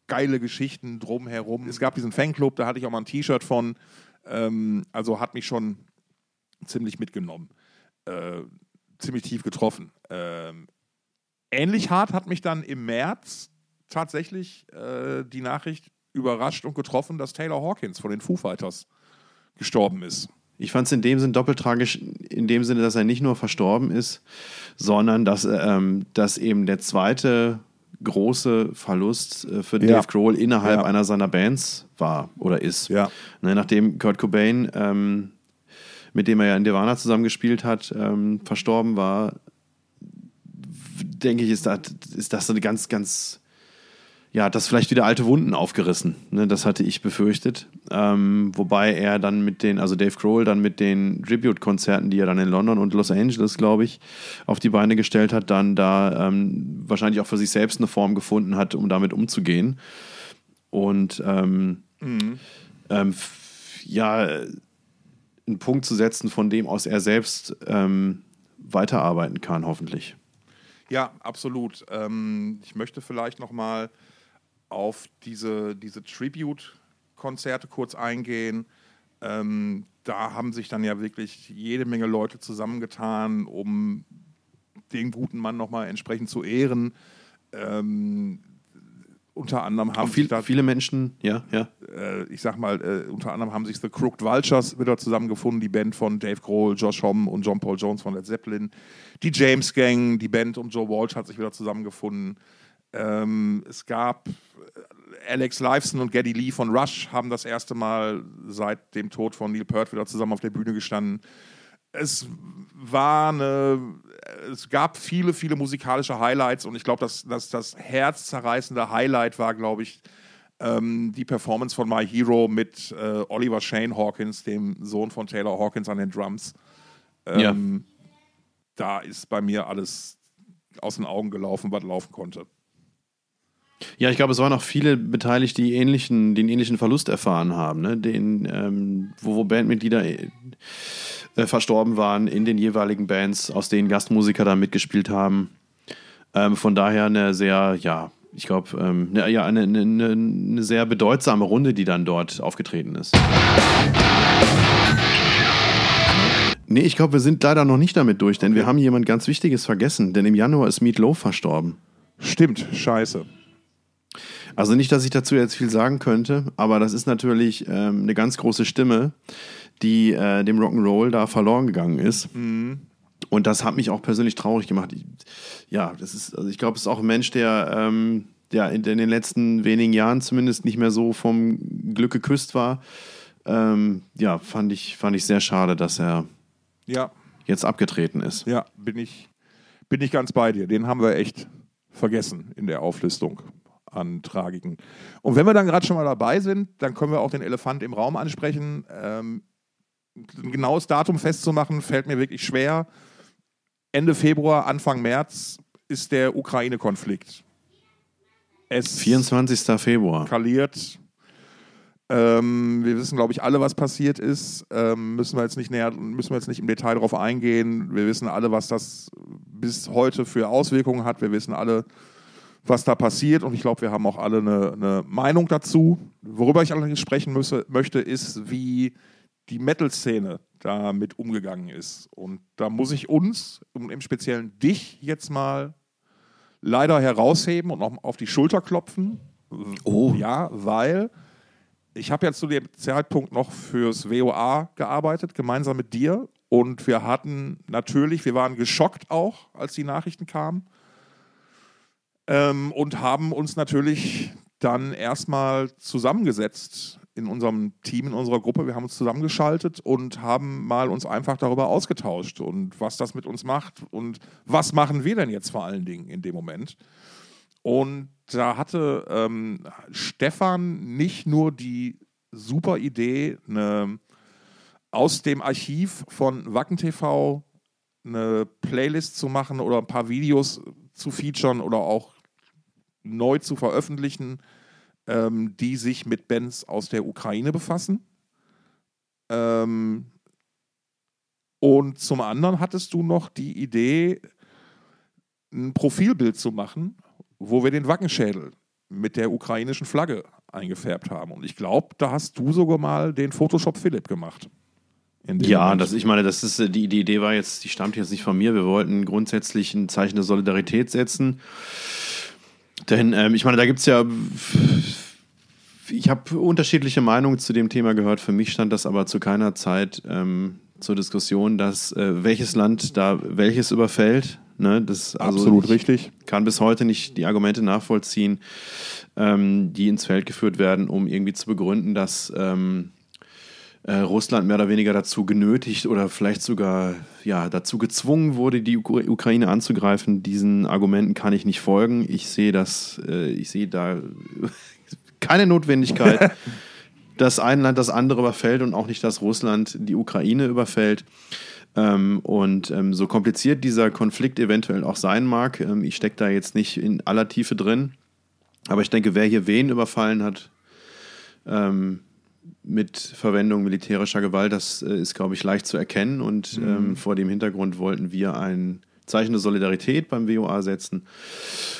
geile Geschichten drumherum. Es gab diesen Fanclub, da hatte ich auch mal ein T-Shirt von. Ähm, also hat mich schon ziemlich mitgenommen. Äh, ziemlich tief getroffen. Ähm, ähnlich hart hat mich dann im März tatsächlich äh, die Nachricht überrascht und getroffen, dass Taylor Hawkins von den Foo Fighters gestorben ist. Ich fand es in dem Sinn doppelt tragisch, in dem Sinne, dass er nicht nur verstorben ist, sondern dass, ähm, dass eben der zweite große Verlust äh, für Ja. Dave Grohl innerhalb Ja. einer seiner Bands war oder ist. Ja. Ne, nachdem Kurt Cobain, ähm, mit dem er ja in Nirvana zusammengespielt hat, ähm, verstorben war, denke ich, ist das, ist das so eine ganz, ganz ja, hat das vielleicht wieder alte Wunden aufgerissen. Ne? Das hatte ich befürchtet. Ähm, wobei er dann mit den, also Dave Grohl dann mit den Tribute-Konzerten, die er dann in London und Los Angeles, glaube ich, auf die Beine gestellt hat, dann da ähm, wahrscheinlich auch für sich selbst eine Form gefunden hat, um damit umzugehen. Und ähm, ähm, f- ja, einen Punkt zu setzen, von dem aus er selbst ähm, weiterarbeiten kann, hoffentlich. Ja, absolut. Ähm, ich möchte vielleicht noch mal auf diese, diese Tribute-Konzerte kurz eingehen. Ähm, da haben sich dann ja wirklich jede Menge Leute zusammengetan, um den guten Mann noch mal entsprechend zu ehren. Ähm, unter anderem haben Auch viel, sich da viele Menschen, ja, ja. äh, ich sag mal, äh, unter anderem haben sich The Crooked Vultures wieder zusammengefunden, die Band von Dave Grohl, Josh Homme und John Paul Jones von Led Zeppelin. Die James Gang, die Band um Joe Walsh hat sich wieder zusammengefunden. Ähm, es gab äh, Alex Lifeson und Geddy Lee von Rush haben das erste Mal seit dem Tod von Neil Peart wieder zusammen auf der Bühne gestanden. Es war eine, es gab viele, viele musikalische Highlights und ich glaube, dass, dass das herzzerreißende Highlight war, glaube ich, ähm, die Performance von My Hero mit äh, Oliver Shane Hawkins, dem Sohn von Taylor Hawkins an den Drums. Ähm, Da ist bei mir alles aus den Augen gelaufen, was laufen konnte. Ja, ich glaube, es waren auch viele beteiligt, die ähnlichen, den ähnlichen Verlust erfahren haben, ne? den, ähm, wo, wo Bandmitglieder äh, äh, verstorben waren in den jeweiligen Bands, aus denen Gastmusiker da mitgespielt haben. Ähm, von daher eine sehr, ja, ich glaube, ähm, ne, ja, eine, eine, eine- eine sehr bedeutsame Runde, die dann dort aufgetreten ist. Nee, ich glaube, wir sind leider noch nicht damit durch, denn wir haben jemand ganz Wichtiges vergessen, denn im Januar ist Meat Loaf verstorben. Stimmt, scheiße. Also nicht, dass ich dazu jetzt viel sagen könnte, aber das ist natürlich ähm, eine ganz große Stimme, die äh, dem Rock'n'Roll da verloren gegangen ist. Und das hat mich auch persönlich traurig gemacht. Ich, ja, das ist, also ich glaube, es ist auch ein Mensch, der ähm, ja, in, in den letzten wenigen Jahren zumindest nicht mehr so vom Glück geküsst war. Ähm, ja, fand ich, fand ich sehr schade, dass er Ja, jetzt abgetreten ist. ja, bin ich, bin ich ganz bei dir. Den haben wir echt vergessen in der Auflistung an Tragiken. Und wenn wir dann gerade schon mal dabei sind, dann können wir auch den Elefant im Raum ansprechen. Ähm, ein genaues Datum festzumachen, fällt mir wirklich schwer. Ende Februar, Anfang März ist der Ukraine-Konflikt. Es 24. Februar. eskaliert. Ähm, wir wissen, glaube ich, alle, was passiert ist. Ähm, müssen wir jetzt nicht näher, müssen wir jetzt nicht im Detail darauf eingehen. Wir wissen alle, was das bis heute für Auswirkungen hat. Wir wissen alle, was da passiert. Und ich glaube, wir haben auch alle eine, eine Meinung dazu. Worüber ich allerdings sprechen müsse, möchte, ist, wie die Metal-Szene damit umgegangen ist. Und da muss ich uns, und im Speziellen dich, jetzt mal leider herausheben und noch auf die Schulter klopfen. Oh. Ja, weil ich habe ja zu dem Zeitpunkt noch fürs WOA gearbeitet, gemeinsam mit dir. Und wir hatten natürlich, wir waren geschockt auch, als die Nachrichten kamen. Ähm, und haben uns natürlich dann erstmal zusammengesetzt in unserem Team, in unserer Gruppe. Wir haben uns zusammengeschaltet und haben mal uns einfach darüber ausgetauscht und was das mit uns macht und was machen wir denn jetzt vor allen Dingen in dem Moment. Und da hatte ähm, Stefan nicht nur die super Idee, eine, aus dem Archiv von Wacken TV eine Playlist zu machen oder ein paar Videos zu featuren oder auch neu zu veröffentlichen, ähm, die sich mit Bands aus der Ukraine befassen. Ähm, und zum anderen hattest du noch die Idee, ein Profilbild zu machen, wo wir den Wackenschädel mit der ukrainischen Flagge eingefärbt haben. Und ich glaube, da hast du sogar mal den Photoshop Philipp gemacht. Ja, Moment. das, ich meine, das ist äh, die, die Idee war jetzt, die stammt jetzt nicht von mir. Wir wollten grundsätzlich ein Zeichen der Solidarität setzen. Denn ähm, ich meine, da gibt es ja. Ich habe unterschiedliche Meinungen zu dem Thema gehört. Für mich stand das aber zu keiner Zeit ähm, zur Diskussion, dass äh, welches Land da welches überfällt. Ne? Das, also absolut ich richtig. kann bis heute nicht die Argumente nachvollziehen, ähm, die ins Feld geführt werden, um irgendwie zu begründen, dass ähm, äh, Russland mehr oder weniger dazu genötigt oder vielleicht sogar ja, dazu gezwungen wurde, die Uk Ukraine anzugreifen. Diesen Argumenten kann ich nicht folgen. Ich sehe das, äh, ich sehe da *laughs* keine Notwendigkeit, *laughs* dass ein Land das andere überfällt und auch nicht, dass Russland die Ukraine überfällt. Ähm, und ähm, so kompliziert dieser Konflikt eventuell auch sein mag, ähm, ich stecke da jetzt nicht in aller Tiefe drin. Aber ich denke, wer hier wen überfallen hat, ähm, mit Verwendung militärischer Gewalt, das äh, ist, glaube ich, leicht zu erkennen. Und ähm, vor dem Hintergrund wollten wir ein Zeichen der Solidarität beim WOA setzen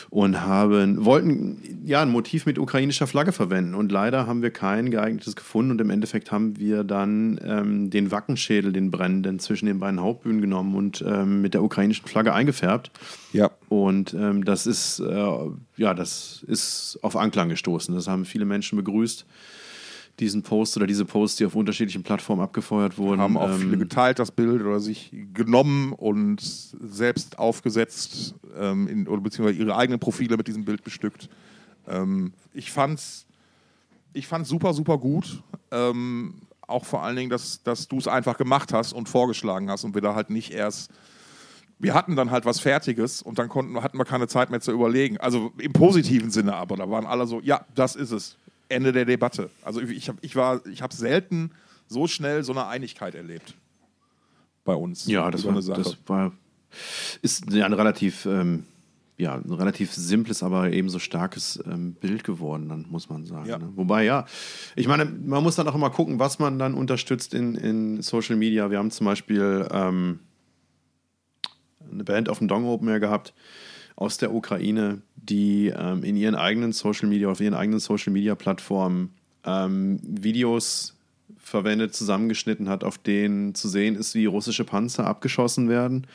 und haben, wollten ja ein Motiv mit ukrainischer Flagge verwenden. Und leider haben wir kein geeignetes gefunden. Und im Endeffekt haben wir dann ähm, den Wackenschädel, den brennenden, zwischen den beiden Hauptbühnen genommen und ähm, mit der ukrainischen Flagge eingefärbt. Ja. Und ähm, das ist, äh, ja, das ist auf Anklang gestoßen. Das haben viele Menschen begrüßt, diesen Post oder diese Posts, die auf unterschiedlichen Plattformen abgefeuert wurden. Haben auch Ähm, viele geteilt, das Bild, oder sich genommen und selbst aufgesetzt ähm, in, oder beziehungsweise ihre eigenen Profile mit diesem Bild bestückt. Ähm, ich fand's, ich fand's super, super gut. Ähm, auch vor allen Dingen, dass, dass du es einfach gemacht hast und vorgeschlagen hast und wir da halt nicht erst. Wir hatten dann halt was Fertiges und dann konnten, hatten wir keine Zeit mehr zu überlegen. Also im positiven Sinne aber. Da waren alle so, ja, das ist es. Ende der Debatte. Also ich, habe ich war, ich habe selten so schnell so eine Einigkeit erlebt. Bei uns. Ja, das über war, eine Sache. das war ist ein relativ, ähm, ja, ein relativ simples, aber ebenso starkes ähm, Bild geworden, dann muss man sagen. Ja. Ne? Wobei, ja, ich meine, man muss dann auch immer gucken, was man dann unterstützt in, in Social Media. Wir haben zum Beispiel ähm, eine Band auf dem Dong Open Air gehabt aus der Ukraine, die ähm, in ihren eigenen Social Media, auf ihren eigenen Social Media Plattformen ähm, Videos verwendet, zusammengeschnitten hat, auf denen zu sehen ist, wie russische Panzer abgeschossen werden.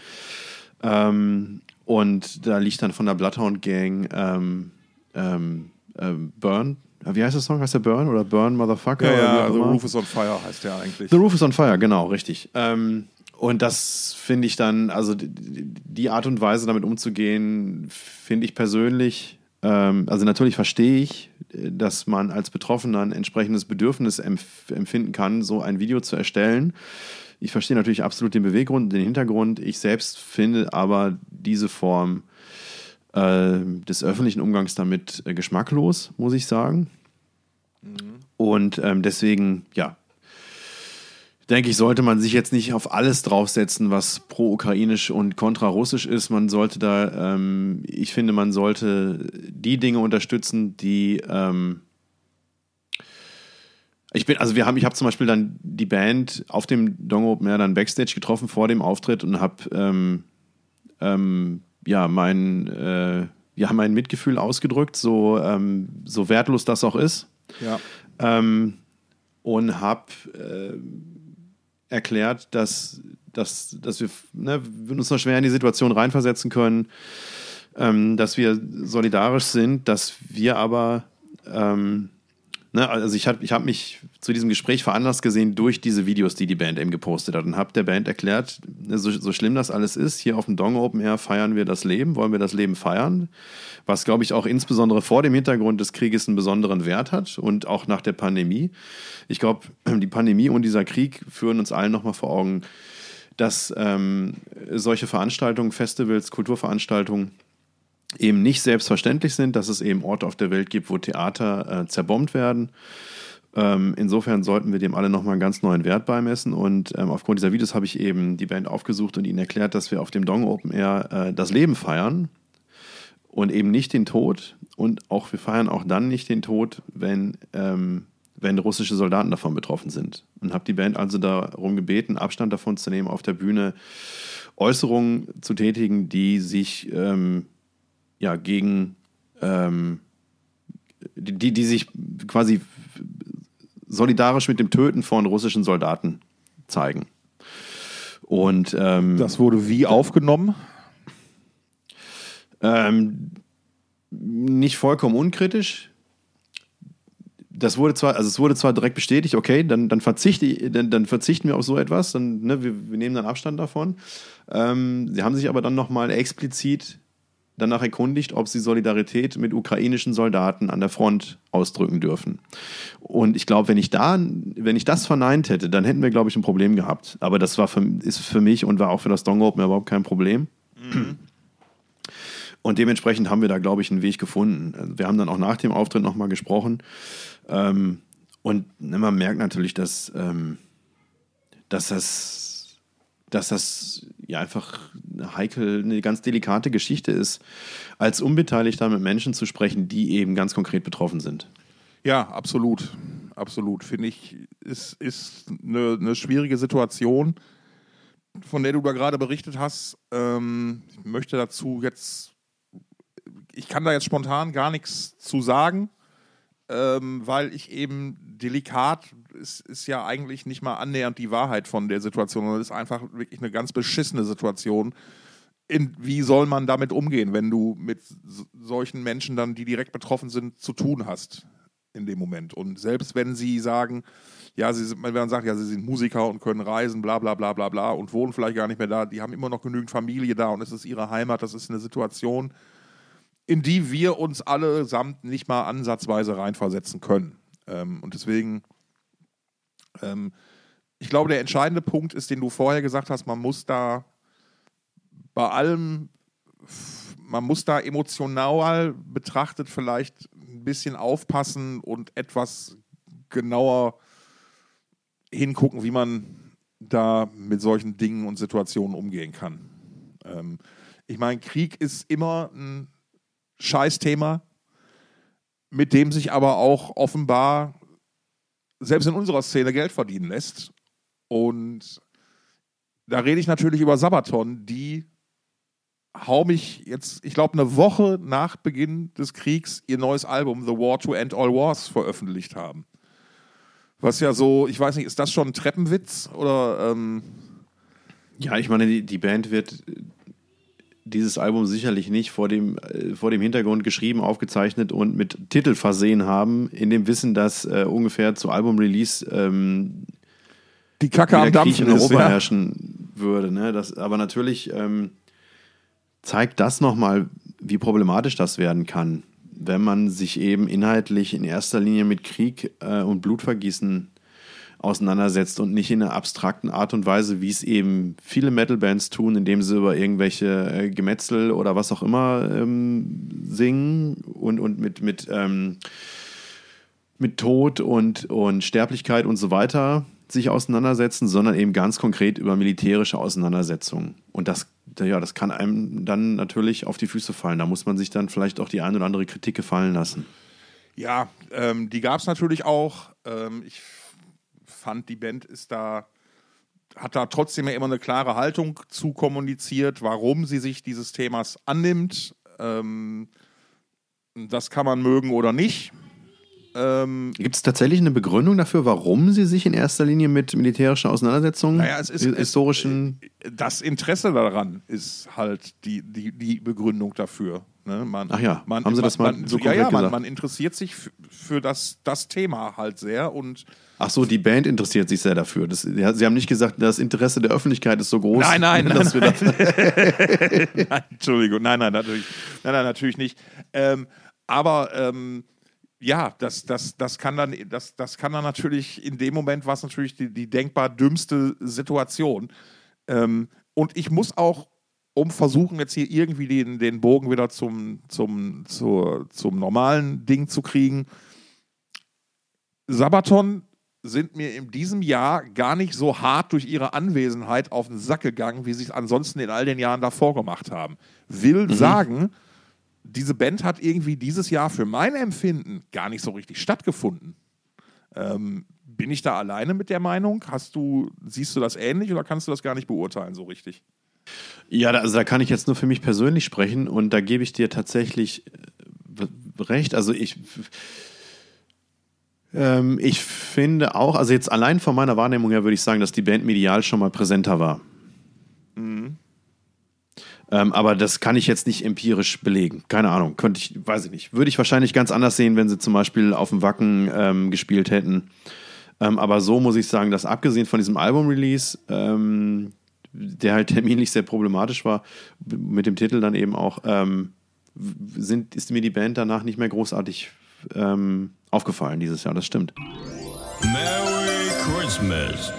Ähm, und da liegt dann von der Bloodhound Gang ähm, ähm, ähm, Burn. Wie heißt der Song? Heißt der Burn oder Burn Motherfucker? ja, ja, The? Roof is on Fire heißt der eigentlich. The Roof is on Fire, genau, richtig. Ähm, und das finde ich dann, also die- Art und Weise damit umzugehen, finde ich persönlich, ähm, also natürlich verstehe ich, dass man als Betroffener ein entsprechendes Bedürfnis empf empfinden kann, so ein Video zu erstellen. Ich verstehe natürlich absolut den Beweggrund, den Hintergrund. Ich selbst finde aber diese Form äh, des öffentlichen Umgangs damit äh, geschmacklos, muss ich sagen. Und ähm, deswegen, ja, denke ich, sollte man sich jetzt nicht auf alles draufsetzen, was pro-ukrainisch und kontra-russisch ist. Man sollte da, ähm, ich finde, man sollte die Dinge unterstützen, die ähm, ich bin, also wir haben, ich habe zum Beispiel dann die Band auf dem Dong Open Air dann Backstage getroffen vor dem Auftritt und habe ähm, ähm, ja mein äh, ja mein Mitgefühl ausgedrückt, so ähm, so wertlos das auch ist Ja. ähm, und habe äh, erklärt, dass, dass, dass wir, ne, wir uns noch schwer in die Situation reinversetzen können, ähm, dass wir solidarisch sind, dass wir aber, ähm, ne, also ich habe ich hab mich zu diesem Gespräch veranlasst gesehen durch diese Videos, die die Band eben gepostet hat und habe der Band erklärt, ne, so, so schlimm das alles ist, hier auf dem Dong Open Air feiern wir das Leben, wollen wir das Leben feiern, was glaube ich auch insbesondere vor dem Hintergrund des Krieges einen besonderen Wert hat und auch nach der Pandemie. Ich glaube, die Pandemie und dieser Krieg führen uns allen nochmal vor Augen, dass ähm, solche Veranstaltungen, Festivals, Kulturveranstaltungen eben nicht selbstverständlich sind, dass es eben Orte auf der Welt gibt, wo Theater äh, zerbombt werden. Ähm, insofern sollten wir dem alle nochmal einen ganz neuen Wert beimessen. Und ähm, aufgrund dieser Videos habe ich eben die Band aufgesucht und ihnen erklärt, dass wir auf dem Dong Open Air äh, das Leben feiern und eben nicht den Tod. Und auch wir feiern auch dann nicht den Tod, wenn, ähm, wenn russische Soldaten davon betroffen sind. Und habe die Band also darum gebeten, Abstand davon zu nehmen, auf der Bühne Äußerungen zu tätigen, die sich ähm, ja gegen ähm, die, die sich quasi solidarisch mit dem Töten von russischen Soldaten zeigen. Und ähm, Das wurde wie aufgenommen? Ähm, nicht vollkommen unkritisch. Das wurde zwar, also es wurde zwar direkt bestätigt, okay, dann, dann, verzichte, ich- dann, dann verzichten wir auf so etwas, dann, ne, wir, wir nehmen dann Abstand davon. Ähm, sie haben sich aber dann nochmal explizit danach erkundigt, ob sie Solidarität mit ukrainischen Soldaten an der Front ausdrücken dürfen. Und ich glaube, wenn ich da, wenn ich das verneint hätte, dann hätten wir, glaube ich, ein Problem gehabt. Aber das war für, ist für mich und war auch für das Dong Open überhaupt kein Problem. Und dementsprechend haben wir da, glaube ich, einen Weg gefunden. Wir haben dann auch nach dem Auftritt nochmal gesprochen. Ähm, und man merkt natürlich, dass, ähm, dass das, dass das ja einfach eine heikel, eine ganz delikate Geschichte ist, als Unbeteiligter mit Menschen zu sprechen, die eben ganz konkret betroffen sind. Ja, absolut. Absolut. Finde ich, ist, ist eine, eine schwierige Situation, von der du da gerade berichtet hast. Ähm, ich möchte dazu jetzt, ich kann da jetzt spontan gar nichts zu sagen, ähm, weil ich eben delikat ist, ist ja eigentlich nicht mal annähernd die Wahrheit von der Situation, sondern es ist einfach wirklich eine ganz beschissene Situation. In, wie soll man damit umgehen, wenn du mit solchen Menschen dann, die direkt betroffen sind, zu tun hast in dem Moment? Und selbst wenn sie sagen, ja, sie sind, wenn man sagt, ja, sie sind Musiker und können reisen, bla bla bla bla bla und wohnen vielleicht gar nicht mehr da, die haben immer noch genügend Familie da und es ist ihre Heimat, das ist eine Situation, in die wir uns allesamt nicht mal ansatzweise reinversetzen können. Ähm, und deswegen, ähm, ich glaube, der entscheidende Punkt ist, den du vorher gesagt hast, man muss da bei allem, man muss da emotional betrachtet vielleicht ein bisschen aufpassen und etwas genauer hingucken, wie man da mit solchen Dingen und Situationen umgehen kann. Ähm, ich meine, Krieg ist immer ein Scheißthema, mit dem sich aber auch offenbar selbst in unserer Szene Geld verdienen lässt. Und da rede ich natürlich über Sabaton, die hau mich jetzt, ich glaube, eine Woche nach Beginn des Kriegs ihr neues Album The War to End All Wars veröffentlicht haben. Was ja so, ich weiß nicht, ist das schon ein Treppenwitz oder ähm, Ja, ich meine, die, die Band wird dieses Album sicherlich nicht vor dem, äh, vor dem Hintergrund geschrieben, aufgezeichnet und mit Titel versehen haben, in dem Wissen, dass äh, ungefähr zu Album-Release ähm, die Kacke am Dampfen in? Europa Ja? herrschen würde. Ne? Das, aber natürlich ähm, zeigt das nochmal, wie problematisch das werden kann, wenn man sich eben inhaltlich in erster Linie mit Krieg äh, und Blutvergießen auseinandersetzt und nicht in einer abstrakten Art und Weise, wie es eben viele Metal-Bands tun, indem sie über irgendwelche äh, Gemetzel oder was auch immer ähm, singen und, und mit, mit, ähm, mit Tod und, und Sterblichkeit und so weiter sich auseinandersetzen, sondern eben ganz konkret über militärische Auseinandersetzungen. Und das, ja, das kann einem dann natürlich auf die Füße fallen. Da muss man sich dann vielleicht auch die ein oder andere Kritik gefallen lassen. Ja, ähm, die gab es natürlich auch. Ähm, ich fand, die Band ist da, hat da trotzdem ja immer eine klare Haltung zu kommuniziert, warum sie sich dieses Themas annimmt. Ähm, das kann man mögen oder nicht. Ähm, Gibt es tatsächlich eine Begründung dafür, warum sie sich in erster Linie mit militärischen Auseinandersetzungen, Naja, ist- historischen das Interesse daran ist halt die, die, die Begründung dafür. Ne? Man, Ach ja, man, haben Sie man, das mal man, so Ja, ja, man, man interessiert sich für das, das Thema halt sehr und Ach so, die Band interessiert sich sehr dafür. Das, sie haben nicht gesagt, das Interesse der Öffentlichkeit ist so groß. Nein, nein, *laughs* nein, da- *laughs* nein, Entschuldigung, nein, nein, natürlich, nein, nein, natürlich nicht. Ähm, aber ähm, ja, das, das, das, kann dann, das, das kann dann natürlich in dem Moment war es natürlich die, die denkbar dümmste Situation. Ähm, und ich muss auch, um versuchen, jetzt hier irgendwie den, den Bogen wieder zum, zum, zur, zum normalen Ding zu kriegen. Sabaton sind mir in diesem Jahr gar nicht so hart durch ihre Anwesenheit auf den Sack gegangen, wie sie es ansonsten in all den Jahren davor gemacht haben. Will sagen, diese Band hat irgendwie dieses Jahr für mein Empfinden gar nicht so richtig stattgefunden. Ähm, bin ich da alleine mit der Meinung? Hast du, siehst du das ähnlich oder kannst du das gar nicht beurteilen so richtig? Ja, da, also da kann ich jetzt nur für mich persönlich sprechen und da gebe ich dir tatsächlich äh, recht. Also ich, ähm, ich finde auch, also jetzt allein von meiner Wahrnehmung her würde ich sagen, dass die Band medial schon mal präsenter war. Ähm, aber das kann ich jetzt nicht empirisch belegen. Keine Ahnung, könnte ich, weiß ich nicht. Würde ich wahrscheinlich ganz anders sehen, wenn sie zum Beispiel auf dem Wacken ähm, gespielt hätten. Ähm, aber so muss ich sagen, dass abgesehen von diesem Album-Release, ähm, der halt terminlich sehr problematisch war, mit dem Titel dann eben auch, ähm, sind, ist mir die Band danach nicht mehr großartig ähm, aufgefallen dieses Jahr, das stimmt. Merry Christmas.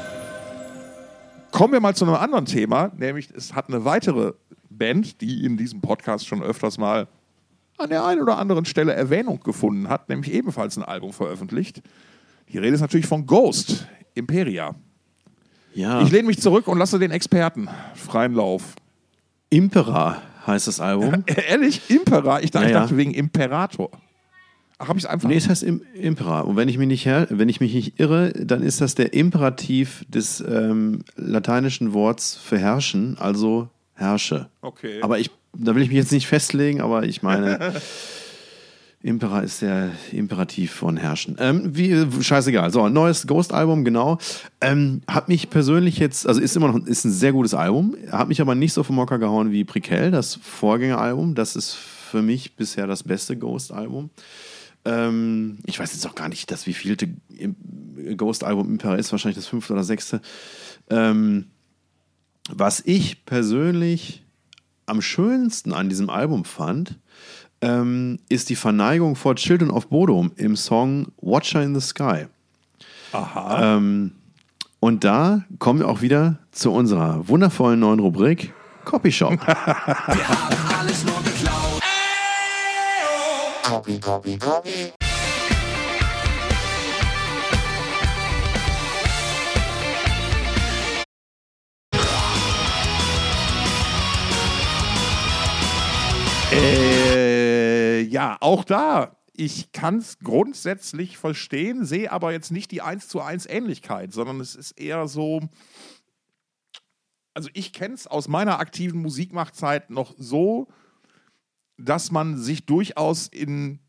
Kommen wir mal zu einem anderen Thema, nämlich es hat eine weitere Band, die in diesem Podcast schon öfters mal an der einen oder anderen Stelle Erwähnung gefunden hat, nämlich ebenfalls ein Album veröffentlicht. Die Rede ist natürlich von Ghost, Imperia. Ja, Ich lehne mich zurück und lasse den Experten freien Lauf. Impera heißt das Album. *laughs* Ehrlich, Impera? Ich, dachte- Ja, ich ja. dachte wegen Imperator. Ach, habe ich es einfach. Nee, es heißt Im Impera. Und wenn ich, mich nicht wenn ich mich nicht irre, dann ist das der Imperativ des ähm, lateinischen Worts für herrschen, also herrsche. Okay. Aber ich, da will ich mich jetzt nicht festlegen, aber ich meine, *laughs* Impera ist der Imperativ von herrschen. Ähm, wie, scheißegal. So, neues Ghost-Album, genau. Ähm, hat mich persönlich jetzt, also ist immer noch ist ein sehr gutes Album, hat mich aber nicht so vom Mocker gehauen wie Prikel, das Vorgängeralbum. Das ist für mich bisher das beste Ghost-Album. Ähm, ich weiß jetzt auch gar nicht, das wievielte Ghost-Album Impera ist, wahrscheinlich das fünfte oder sechste. Ähm, was ich persönlich am schönsten an diesem Album fand, ähm, ist die Verneigung vor Children of Bodom im Song Watcher in the Sky. Aha. Ähm, und da kommen wir auch wieder zu unserer wundervollen neuen Rubrik Copyshop. *laughs* Äh, ja, auch da. Ich kann es grundsätzlich verstehen, sehe aber jetzt nicht die 1 zu 1 Ähnlichkeit, sondern es ist eher so. Also ich kenne es aus meiner aktiven Musikmachzeit noch so, dass man sich durchaus in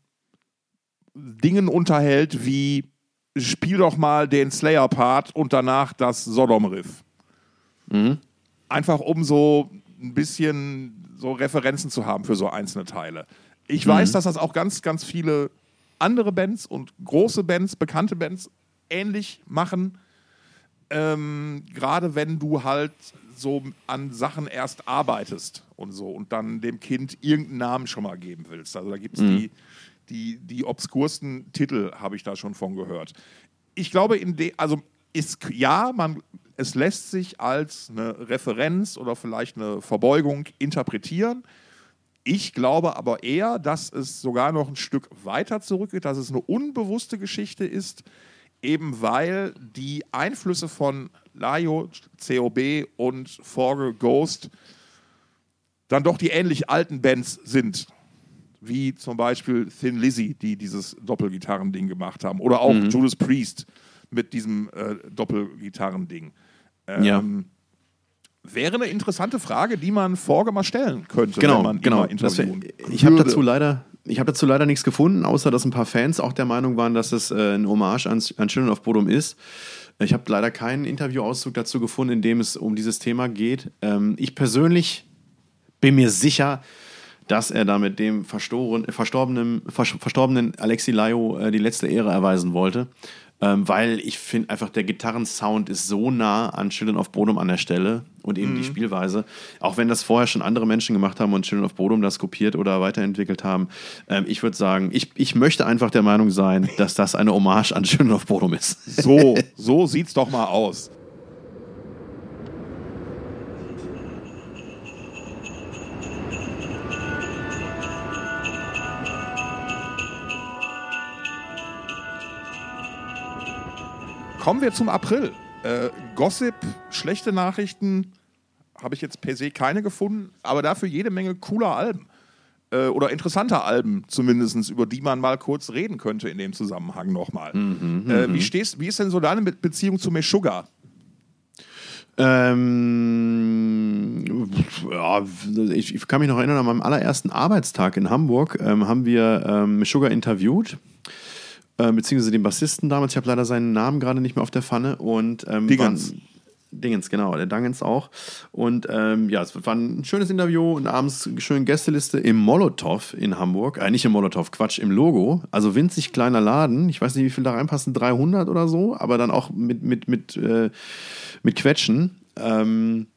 Dingen unterhält wie spiel doch mal den Slayer-Part und danach das Sodom-Riff. Einfach um so ein bisschen so Referenzen zu haben für so einzelne Teile. Ich weiß, dass das auch ganz, ganz viele andere Bands und große Bands, bekannte Bands ähnlich machen. Ähm, Gerade wenn du halt so an Sachen erst arbeitest und so und dann dem Kind irgendeinen Namen schon mal geben willst. Also da gibt es die, die, die obskursten Titel, habe ich da schon von gehört. Ich glaube, in de, also ist ja, man, es lässt sich als eine Referenz oder vielleicht eine Verbeugung interpretieren. Ich glaube aber eher, dass es sogar noch ein Stück weiter zurückgeht, dass es eine unbewusste Geschichte ist, eben weil die Einflüsse von Laio, COB und Forge Ghost dann doch die ähnlich alten Bands sind. Wie zum Beispiel Thin Lizzy, die dieses Doppelgitarrending gemacht haben. Oder auch Judas Priest mit diesem äh, Doppelgitarrending. Ähm, Ja. Wäre eine interessante Frage, die man Forge mal stellen könnte, genau, wenn man ihn genau. mal Das wär, ich habe dazu leider. Ich habe dazu leider nichts gefunden, außer dass ein paar Fans auch der Meinung waren, dass es äh, ein Hommage an, an Children of Bodom ist. Ich habe leider keinen Interviewauszug dazu gefunden, in dem es um dieses Thema geht. Ähm, ich persönlich bin mir sicher, dass er da mit dem verstoren, verstorbenen, vers- verstorbenen Alexi Laio äh, die letzte Ehre erweisen wollte. Ähm, weil ich finde einfach, der Gitarrensound ist so nah an Children of Bodom an der Stelle und eben die Spielweise. Auch wenn das vorher schon andere Menschen gemacht haben und Children of Bodom das kopiert oder weiterentwickelt haben. Ähm, ich würde sagen, ich, ich möchte einfach der Meinung sein, dass das eine Hommage an Children of Bodom ist. So, *laughs* so sieht's doch mal aus. Kommen wir zum April. Äh, Gossip, schlechte Nachrichten, habe ich jetzt per se keine gefunden, aber dafür jede Menge cooler Alben. Äh, oder interessanter Alben zumindest, über die man mal kurz reden könnte in dem Zusammenhang nochmal. äh, wie, stehst, wie ist denn so deine Be- Beziehung zu Meshuggah? Ähm, ja, ich, ich kann mich noch erinnern, an meinem allerersten Arbeitstag in Hamburg ähm, haben wir ähm, Sugar interviewt, äh, beziehungsweise den Bassisten damals. Ich habe leider seinen Namen gerade nicht mehr auf der Pfanne. Und, ähm, Dingens. waren- Dingens, genau, der Dingens auch. Und ähm, ja, es war ein schönes Interview und abends eine schöne Gästeliste im Molotow in Hamburg. Äh, nicht im Molotow, Quatsch, im Logo. Also winzig kleiner Laden. Ich weiß nicht, wie viel da reinpassen, 300 oder so, aber dann auch mit, mit, mit, äh, mit Quetschen. Ähm,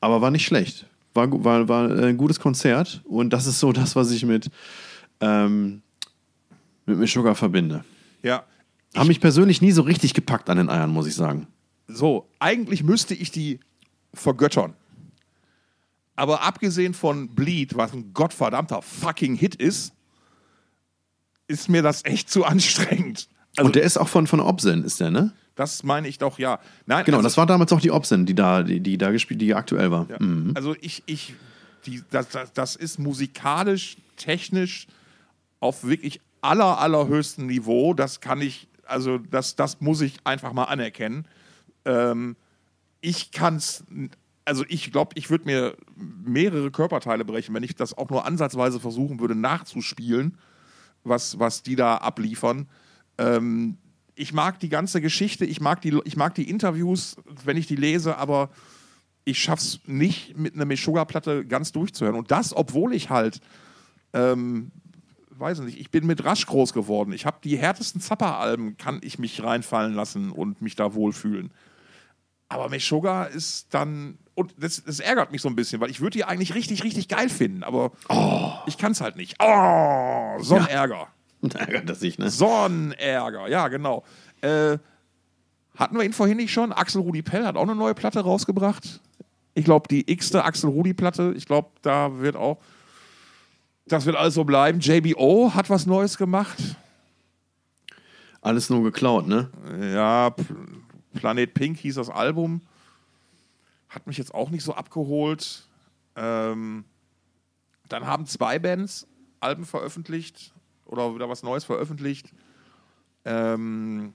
aber war nicht schlecht. War, war, war ein gutes Konzert und das ist so das, was ich mit, ähm, mit Meshuggah verbinde. Ja. Haben mich persönlich nie so richtig gepackt an den Eiern, muss ich sagen. So, eigentlich müsste ich die vergöttern. Aber abgesehen von Bleed, was ein gottverdammter fucking Hit ist, ist mir das echt zu anstrengend. Also, und der ist auch von, von Obsen, ist der, ne? das meine ich doch, ja. Nein, Genau, also, das war damals auch die Obsen, die da, die, die da gespielt, die aktuell war. Ja. Mhm. Also ich, ich, die, das, das, das ist musikalisch, technisch auf wirklich aller, allerhöchstem Niveau. Das kann ich, also das, das muss ich einfach mal anerkennen. Ähm, ich kann es, also ich glaube, ich würde mir mehrere Körperteile brechen, wenn ich das auch nur ansatzweise versuchen würde nachzuspielen, was, was die da abliefern. Ähm, ich mag die ganze Geschichte, ich mag die, ich mag die Interviews, wenn ich die lese, aber ich schaff's nicht, mit einer Meshuggah-Platte ganz durchzuhören. Und das, obwohl ich halt, ähm, weiß nicht, ich bin mit Rasch groß geworden. Ich habe die härtesten Zapper-Alben, kann ich mich reinfallen lassen und mich da wohlfühlen. Aber Meshuggah ist dann, und das, das ärgert mich so ein bisschen, weil ich würde die eigentlich richtig, richtig geil finden, aber ich kann es halt nicht. Oh, so ein Ärger. *laughs* Da ärgert er sich, ne? So ein Ärger, ja, genau. Äh, hatten wir ihn vorhin nicht schon? Axel Rudi Pell hat auch eine neue Platte rausgebracht. Ich glaube, die x-te Axel Rudi-Platte. Ich glaube, da wird auch. Das wird alles so bleiben. JBO hat was Neues gemacht. Alles nur geklaut, ne? Ja, P Planet Pink hieß das Album. Hat mich jetzt auch nicht so abgeholt. Ähm, dann haben zwei Bands Alben veröffentlicht oder wieder was Neues veröffentlicht, ähm,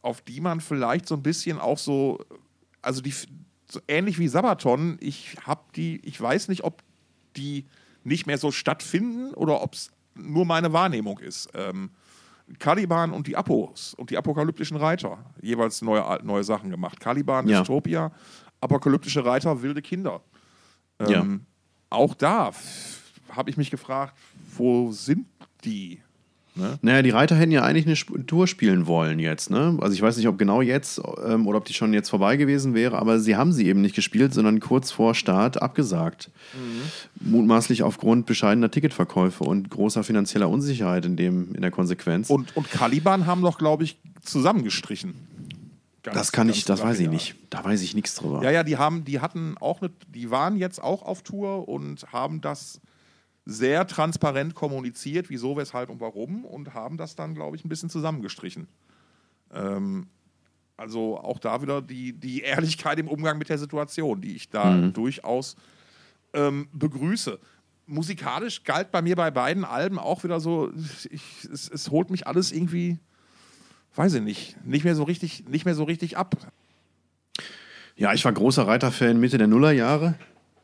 auf die man vielleicht so ein bisschen auch so, also die so ähnlich wie Sabaton, ich habe die, ich weiß nicht, ob die nicht mehr so stattfinden oder ob es nur meine Wahrnehmung ist. Ähm, Caliban und die Apos und die apokalyptischen Reiter, jeweils neue, neue Sachen gemacht. Caliban, Ja. Dystopia, apokalyptische Reiter, wilde Kinder. Ähm, Ja. Auch da habe ich mich gefragt, wo sind die? Naja, die Reiter hätten ja eigentlich eine Tour spielen wollen jetzt, ne? Also ich weiß nicht, ob genau jetzt ähm, oder ob die schon jetzt vorbei gewesen wäre, aber sie haben sie eben nicht gespielt, sondern kurz vor Start abgesagt. Mutmaßlich aufgrund bescheidener Ticketverkäufe und großer finanzieller Unsicherheit in, dem, in der Konsequenz. Und, und Caliban haben doch, glaube ich, zusammengestrichen. Ganz- das kann ich, das weiß ich nicht. Da weiß ich nichts drüber. Ja, ja, die haben, die hatten auch eine, die waren jetzt auch auf Tour und haben das sehr transparent kommuniziert, wieso, weshalb und warum und haben das dann, glaube ich, ein bisschen zusammengestrichen. Ähm, also auch da wieder die, die Ehrlichkeit im Umgang mit der Situation, die ich da durchaus ähm, begrüße. Musikalisch galt bei mir bei beiden Alben auch wieder so, ich, es, es holt mich alles irgendwie, weiß ich nicht, nicht mehr so richtig, nicht mehr so richtig ab. Ja, ich war großer Reiter-Fan Mitte der Nullerjahre.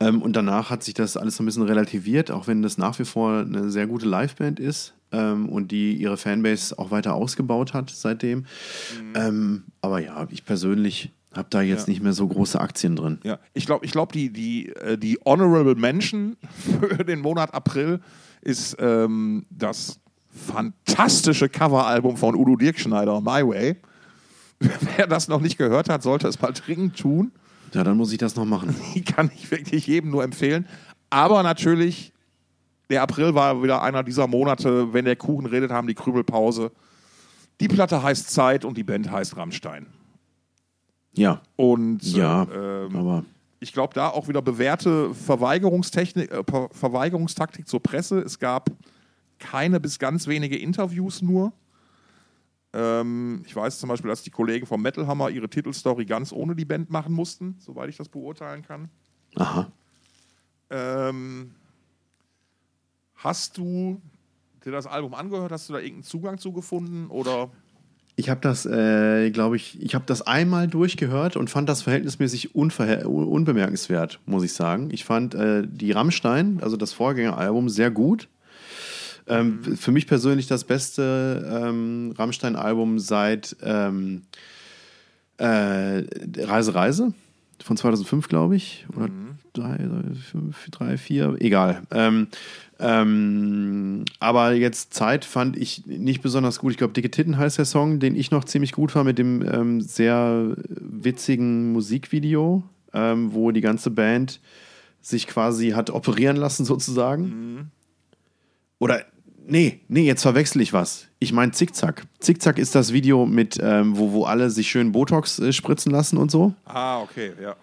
Ähm, und danach hat sich das alles so ein bisschen relativiert, auch wenn das nach wie vor eine sehr gute Liveband ist ähm, und die ihre Fanbase auch weiter ausgebaut hat seitdem. Ähm, aber ja, ich persönlich habe da jetzt Ja. nicht mehr so große Aktien drin. Ja, ich glaube, ich glaub, die, die, äh, die Honorable Mention *laughs* für den Monat April ist ähm, das fantastische Coveralbum von Udo Dirkschneider, My Way. *laughs* Wer das noch nicht gehört hat, sollte es mal dringend tun. Ja, dann muss ich das noch machen. *laughs* Die kann ich wirklich jedem nur empfehlen. Aber natürlich, der April war wieder einer dieser Monate, wenn der Kuchen redet, haben die Krümelpause. Die Platte heißt Zeit und die Band heißt Rammstein. Ja, Und ja, äh, ähm, aber ich glaube, da auch wieder bewährte Verweigerungstechnik, äh, Verweigerungstaktik zur Presse. Es gab keine bis ganz wenige Interviews nur. Ähm, ich weiß zum Beispiel, dass die Kollegen vom Metal Hammer ihre Titelstory ganz ohne die Band machen mussten, soweit ich das beurteilen kann. aha. Ähm, hast du dir das Album angehört? Hast du da irgendeinen Zugang zu gefunden? Oder Ich habe das, äh, glaube ich, ich habe das einmal durchgehört und fand das verhältnismäßig unbemerkenswert, muss ich sagen. Ich fand äh, die Rammstein, also das Vorgängeralbum, sehr gut. Ähm, Für mich persönlich das beste ähm, Rammstein-Album seit ähm, äh, Reise, Reise von 2005, glaube ich. Oder drei, fünf, drei, vier, egal. Ähm, ähm, aber jetzt Zeit fand ich nicht besonders gut. Ich glaube, Dicke Titten heißt der Song, den ich noch ziemlich gut fand mit dem ähm, sehr witzigen Musikvideo, ähm, wo die ganze Band sich quasi hat operieren lassen sozusagen. Oder nee, nee, jetzt verwechsel ich was. Ich meine Zickzack. Zickzack ist das Video mit, ähm, wo, wo alle sich schön Botox äh, spritzen lassen und so. Ah, okay, ja.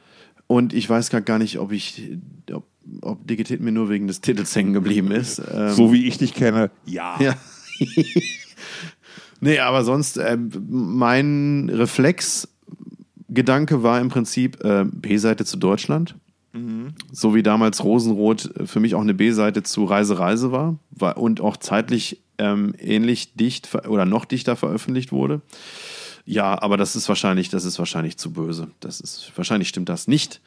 Und ich weiß gar gar nicht, ob ich, ob, ob Digitit mir nur wegen des Titels hängen geblieben ist. Ähm, So wie ich dich kenne, ja. *laughs* ja. nee, aber sonst, ähm, mein Reflexgedanke war im Prinzip äh, B-Seite zu Deutschland. So wie damals Rosenrot für mich auch eine B-Seite zu Reise Reise war, war und auch zeitlich ähm, ähnlich dicht oder noch dichter veröffentlicht wurde. Ja, aber das ist wahrscheinlich, das ist wahrscheinlich zu böse. Das ist, wahrscheinlich stimmt das nicht.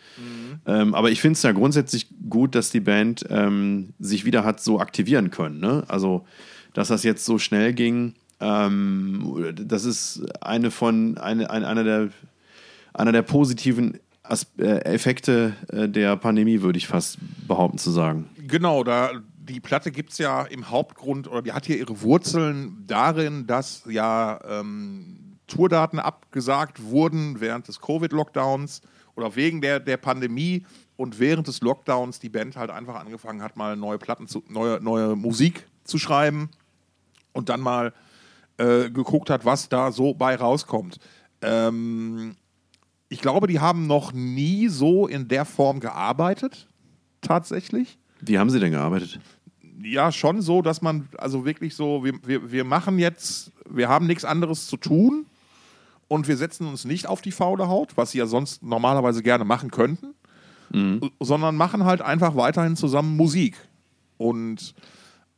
Ähm, aber ich finde es ja grundsätzlich gut, dass die Band ähm, sich wieder hat so aktivieren können. Ne? Also, dass das jetzt so schnell ging, ähm, das ist eine von, eine, ein, einer, der, einer der positiven As äh, Effekte äh, der Pandemie, würde ich fast behaupten zu sagen. Genau, da die Platte gibt es ja im Hauptgrund oder die hat hier ihre Wurzeln darin, dass ja ähm, Tourdaten abgesagt wurden während des Covid-Lockdowns oder wegen der, der Pandemie und während des Lockdowns die Band halt einfach angefangen hat, mal neue Platten zu, neue, neue Musik zu schreiben und dann mal äh, geguckt hat, was da so bei rauskommt. Ähm, ich glaube, die haben noch nie so in der Form gearbeitet, tatsächlich. Wie haben sie denn gearbeitet? Ja, schon so, dass man also wirklich so, wir, wir, wir machen jetzt, wir haben nichts anderes zu tun und wir setzen uns nicht auf die faule Haut, was sie ja sonst normalerweise gerne machen könnten, sondern machen halt einfach weiterhin zusammen Musik. Und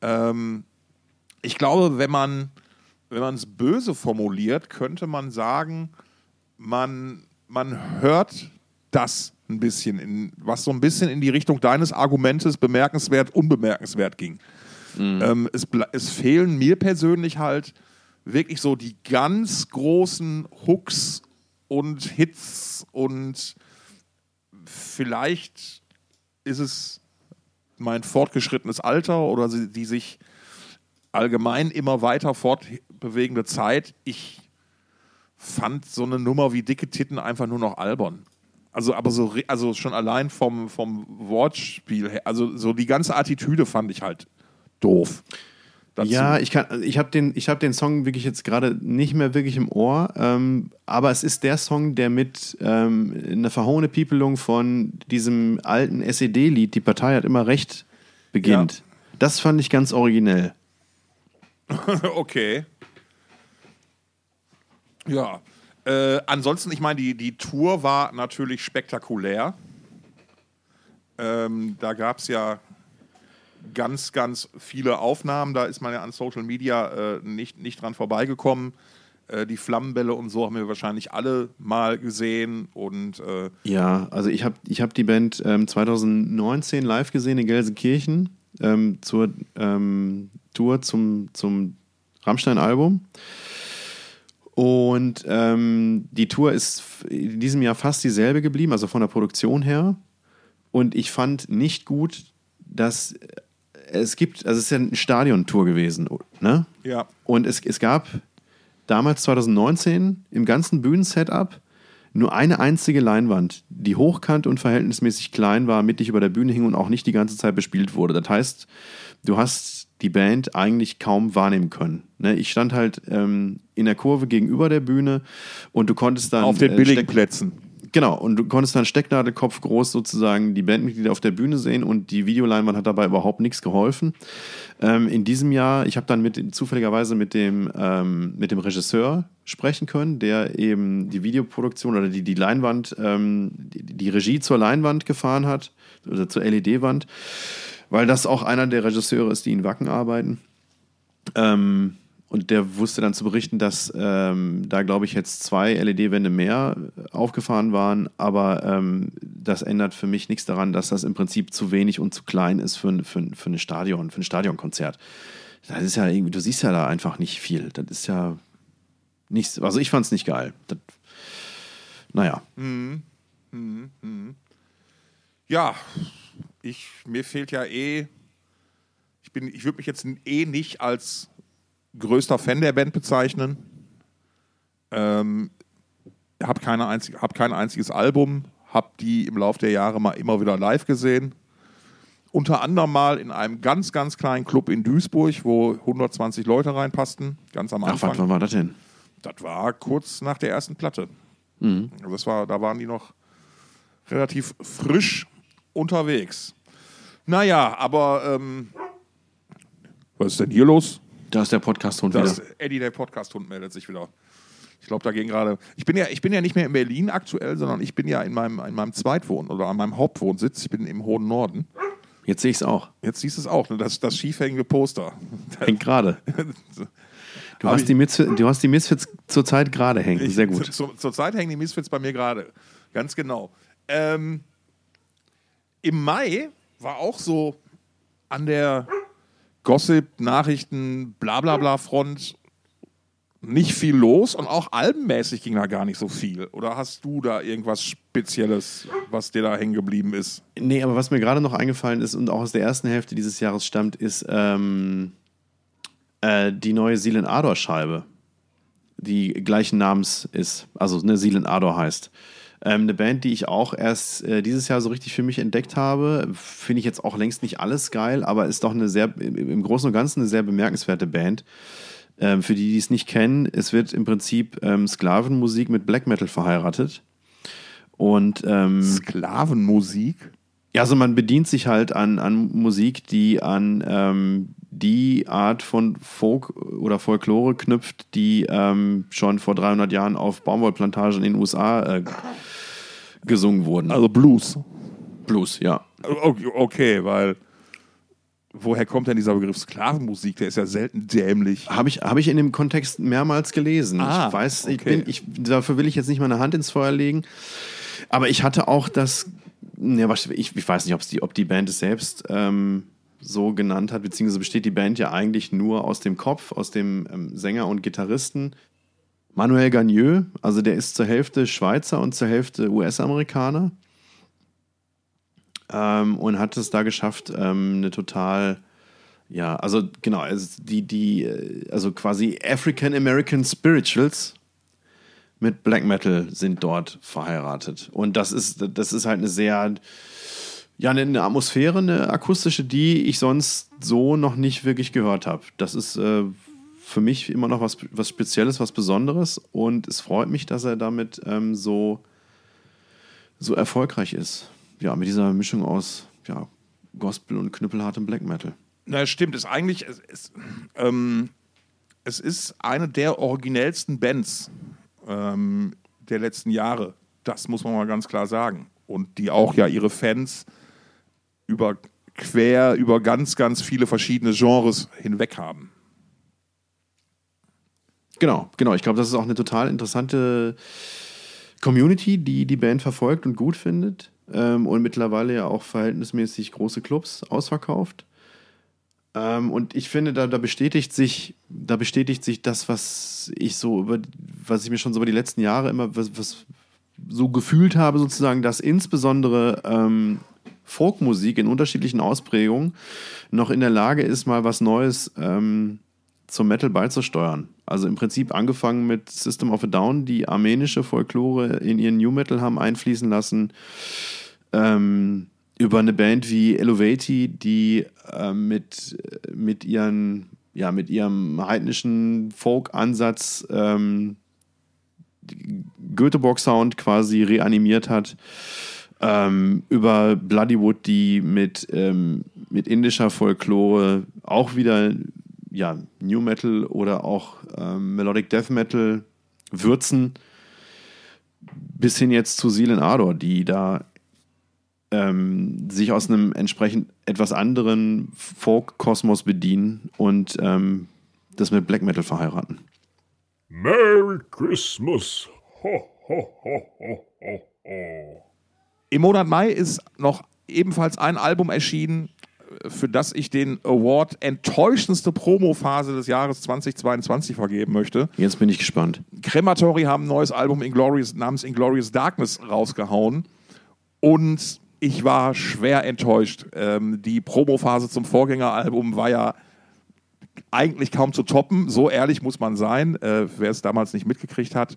ähm, ich glaube, wenn man wenn man es böse formuliert, könnte man sagen, man, man hört das ein bisschen, in, was so ein bisschen in die Richtung deines Argumentes bemerkenswert, unbemerkenswert ging. Ähm, es, es fehlen mir persönlich halt wirklich so die ganz großen Hooks und Hits und vielleicht ist es mein fortgeschrittenes Alter oder die sich allgemein immer weiter fortbewegende Zeit. Ich fand so eine Nummer wie dicke Titten einfach nur noch albern. Also, aber so, also schon allein vom, vom Wortspiel her, also so die ganze Attitüde fand ich halt doof. Dazu. Ja, ich kann, ich habe den, ich habe den Song wirklich jetzt gerade nicht mehr wirklich im Ohr, ähm, aber es ist der Song, der mit ähm, einer verhohene Piepelung von diesem alten SED-Lied, die Partei hat immer recht, beginnt. Das fand ich ganz originell. *laughs* okay. Ja. Äh, ansonsten, ich meine, die, die Tour war natürlich spektakulär. Ähm, da gab es ja ganz, ganz viele Aufnahmen. Da ist man ja an Social Media äh, nicht, nicht dran vorbeigekommen. Äh, die Flammenbälle und so haben wir wahrscheinlich alle mal gesehen. Und äh, Ja, also ich habe ich hab die Band ähm, 2019 live gesehen in Gelsenkirchen ähm, zur ähm, Tour zum, zum Rammstein-Album. Und ähm, die Tour ist in diesem Jahr fast dieselbe geblieben, also von der Produktion her. Und ich fand nicht gut, dass es gibt, also es ist ja eine Stadiontour gewesen, ne? ja, Und es, es gab damals 2019 im ganzen Bühnensetup nur eine einzige Leinwand, die hochkant und verhältnismäßig klein war, mittig über der Bühne hing und auch nicht die ganze Zeit bespielt wurde. Das heißt, du hast die Band eigentlich kaum wahrnehmen können. Ne? Ich stand halt ähm, in der Kurve gegenüber der Bühne und du konntest dann auf den äh, billigen Plätzen. Genau, und du konntest dann Stecknadelkopf groß sozusagen die Bandmitglieder auf der Bühne sehen und die Videoleinwand hat dabei überhaupt nichts geholfen. Ähm, in diesem Jahr, ich habe dann mit, zufälligerweise mit dem, ähm, mit dem Regisseur sprechen können, der eben die Videoproduktion oder die, die Leinwand, ähm, die, die Regie zur Leinwand gefahren hat, oder zur LED-Wand, weil das auch einer der Regisseure ist, die in Wacken arbeiten. Ähm, und der wusste dann zu berichten, dass ähm, da, glaube ich, jetzt zwei LED-Wände mehr aufgefahren waren. Aber ähm, das ändert für mich nichts daran, dass das im Prinzip zu wenig und zu klein ist für, ein- für, ein- für, eine Stadion, für ein Stadionkonzert. Das ist ja irgendwie, du siehst ja da einfach nicht viel. Das ist ja nichts. Also ich fand es nicht geil. Das, naja. Ja, ich, mir fehlt ja eh, ich, bin, ich würde mich jetzt eh nicht als größter Fan der Band bezeichnen. Ähm, habe keine einzig, hab kein einziges Album, habe die im Laufe der Jahre mal immer wieder live gesehen. Unter anderem mal in einem ganz, ganz kleinen Club in Duisburg, wo 120 Leute reinpassten, ganz am Ach, Anfang. was, wann war das denn? Das war kurz nach der ersten Platte. Mhm. Also das war, da waren die noch relativ frisch unterwegs. Naja, aber ähm, was ist denn hier los? Da ist der Podcast-Hund wieder. Eddie, der Podcast-Hund, meldet sich wieder. Ich glaube, da gehen gerade. Ich bin ja, ich bin ja nicht mehr in Berlin aktuell, sondern ich bin ja in meinem, in meinem Zweitwohn oder an meinem Hauptwohnsitz. Ich bin im hohen Norden. Jetzt sehe ich es auch. Jetzt siehst du es auch, ne? das, das schiefhängende Poster. *laughs* Hängt gerade. *laughs* Du hast, die Misfits, du hast die Misfits zurzeit gerade hängen. Sehr gut. Zu, zu, zurzeit hängen die Misfits bei mir gerade. Ganz genau. Ähm, Im Mai war auch so an der Gossip, Nachrichten, bla bla bla Front nicht viel los und auch albenmäßig ging da gar nicht so viel. Oder hast du da irgendwas Spezielles, was dir da hängen geblieben ist? Nee, aber was mir gerade noch eingefallen ist und auch aus der ersten Hälfte dieses Jahres stammt, ist ähm, äh, die neue Silen Ador Scheibe, die gleichen Namens ist, also eine Silen Ador heißt. Ähm, eine Band, die ich auch erst äh, dieses Jahr so richtig für mich entdeckt habe. Finde ich jetzt auch längst nicht alles geil, aber ist doch eine sehr, im, Großen und Ganzen eine sehr bemerkenswerte Band. Ähm, für die, die es nicht kennen, es wird im Prinzip ähm, Sklavenmusik mit Black Metal verheiratet. Und ähm, Sklavenmusik? Ja, also man bedient sich halt an, an Musik, die an ähm, die Art von Folk oder Folklore knüpft, die ähm, schon vor 300 Jahren auf Baumwollplantagen in den USA äh, gesungen wurden. Also Blues. Blues, ja. Okay, weil woher kommt denn dieser Begriff Sklavenmusik? Der ist ja selten dämlich. Habe ich, hab ich in dem Kontext mehrmals gelesen. Ah, ich weiß, ich okay. bin, ich, dafür will ich jetzt nicht meine Hand ins Feuer legen. Aber ich hatte auch das, ja, ich, ich weiß nicht, die, ob die Band es selbst ähm, so genannt hat, beziehungsweise besteht die Band ja eigentlich nur aus dem Kopf, aus dem ähm, Sänger und Gitarristen. Manuel Gagneux, also der ist zur Hälfte Schweizer und zur Hälfte US-Amerikaner. Ähm, und hat es da geschafft, ähm, eine total, ja, also genau, also die, die, äh, also quasi African American Spirituals mit Black Metal sind dort verheiratet. Und das ist, das ist halt eine sehr, ja, eine- Atmosphäre, eine akustische, die ich sonst so noch nicht wirklich gehört habe. Das ist äh, für mich immer noch was, was Spezielles, was Besonderes. Und es freut mich, dass er damit ähm, so, so erfolgreich ist. Ja, mit dieser Mischung aus ja, Gospel und knüppelhartem Black Metal. Na, stimmt. Ist eigentlich, es, es, ähm, es ist eine der originellsten Bands ähm, der letzten Jahre. Das muss man mal ganz klar sagen. Und die auch ja ihre Fans über quer über ganz, ganz viele verschiedene Genres hinweg haben. Genau, genau. Ich glaube, das ist auch eine total interessante Community, die die Band verfolgt und gut findet. Ähm, und mittlerweile ja auch verhältnismäßig große Clubs ausverkauft. Ähm, und ich finde, da, da bestätigt sich, da bestätigt sich das, was ich so über, was ich mir schon so über die letzten Jahre immer was, was so gefühlt habe, sozusagen, dass insbesondere ähm, Folkmusik in unterschiedlichen Ausprägungen noch in der Lage ist, mal was Neues ähm, zum Metal beizusteuern. Also im Prinzip angefangen mit System of a Down, die armenische Folklore in ihren New Metal haben einfließen lassen, ähm, über eine Band wie Elevati, die äh, mit, mit, ihren, ja, mit ihrem heidnischen Folk-Ansatz ähm, Göteborg-Sound quasi reanimiert hat, ähm, über Bloodywood, die mit, ähm, mit indischer Folklore auch wieder ja, New Metal oder auch ähm, Melodic Death Metal würzen, bis hin jetzt zu Silen Ardor, die da ähm, sich aus einem entsprechend etwas anderen Folk-Kosmos bedienen und ähm, das mit Black Metal verheiraten. Merry Christmas. Ho, ho, ho, ho, ho, ho. Im Monat Mai ist noch ebenfalls ein Album erschienen, äh, für das ich den Award enttäuschendste Promophase des Jahres 2022 vergeben möchte. Jetzt bin ich gespannt. Crematory haben ein neues Album Inglorious, namens Inglorious Darkness rausgehauen. Und ich war schwer enttäuscht. Ähm, die Promophase zum Vorgängeralbum war ja eigentlich kaum zu toppen. So ehrlich muss man sein. Äh, wer es damals nicht mitgekriegt hat,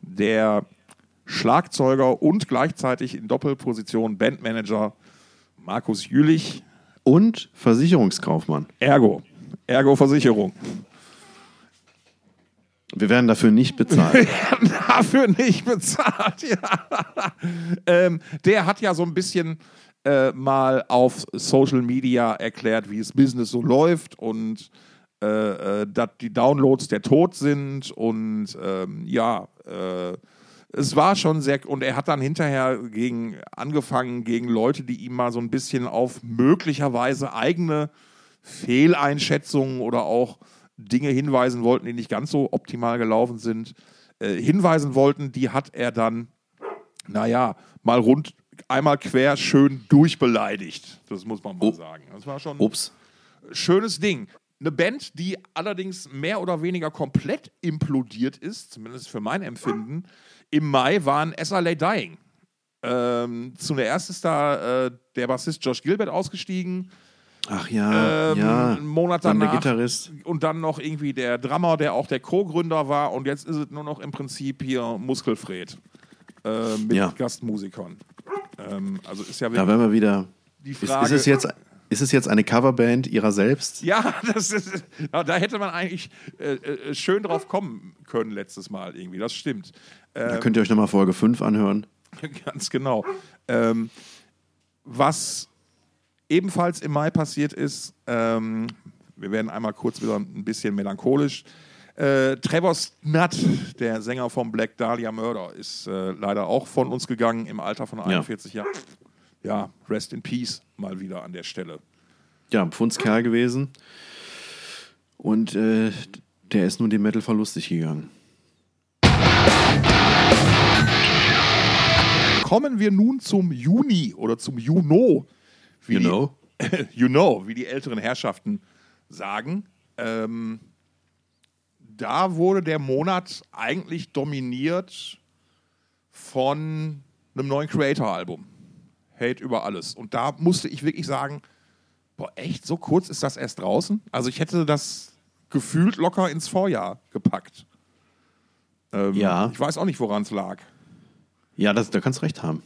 der Schlagzeuger und gleichzeitig in Doppelposition Bandmanager Markus Jülich, Und Versicherungskaufmann. Ergo. Ergo Versicherung. Wir werden dafür nicht bezahlt. Dafür nicht bezahlt, ja. ähm, der hat ja so ein bisschen äh, mal auf Social Media erklärt, wie das Business so läuft und äh, äh, dass die Downloads der Tod sind und ähm, ja, äh, es war schon sehr und er hat dann hinterher gegen angefangen gegen Leute, die ihm mal so ein bisschen auf möglicherweise eigene Fehleinschätzungen oder auch Dinge hinweisen wollten, die nicht ganz so optimal gelaufen sind, äh, hinweisen wollten, die hat er dann, naja, mal rund einmal quer schön durchbeleidigt. Das muss man mal Oh. sagen. Das war schon Ups. schönes Ding. Eine Band, die allerdings mehr oder weniger komplett implodiert ist, zumindest für mein Empfinden, im Mai waren SLA Dying. Ähm, zuerst ist da äh, der Bassist Josh Gilbert ausgestiegen, Ach ja, ähm, ja. einen Monat Dann der danach Gitarrist. und dann noch irgendwie der Drummer, der auch der Co-Gründer war und jetzt ist es nur noch im Prinzip hier Muskelfred äh, mit Ja. Gastmusikern. Ähm, also ist ja Da wirklich werden wir wieder. die Ist, Frage. ist, es jetzt, ist es jetzt eine Coverband ihrer selbst? Ja, *laughs* das ist, da hätte man eigentlich äh, äh, schön drauf kommen können letztes Mal irgendwie. Das stimmt. Da könnt ihr euch nochmal Folge 5 anhören. *laughs* Ganz genau. Ähm, was ebenfalls im Mai passiert ist, ähm, wir werden einmal kurz wieder ein bisschen melancholisch. Äh, Trevor Snutt, der Sänger von Black Dahlia Murder, ist äh, leider auch von uns gegangen im Alter von 41 Jahren. Ja, rest in peace mal wieder an der Stelle. Ja, Pfundskerl gewesen. Und äh, der ist nun dem Metal verlustig gegangen. Kommen wir nun zum Juni oder zum Juno. You die- know? *laughs* you know, wie die älteren Herrschaften sagen. Ähm, da wurde der Monat eigentlich dominiert von einem neuen Creator-Album. Hate über alles. Und da musste ich wirklich sagen, boah, echt, so kurz ist das erst draußen? Also ich hätte das gefühlt locker ins Vorjahr gepackt. Ähm, Ja. Ich weiß auch nicht, woran es lag. Ja, das, da kannst du recht haben.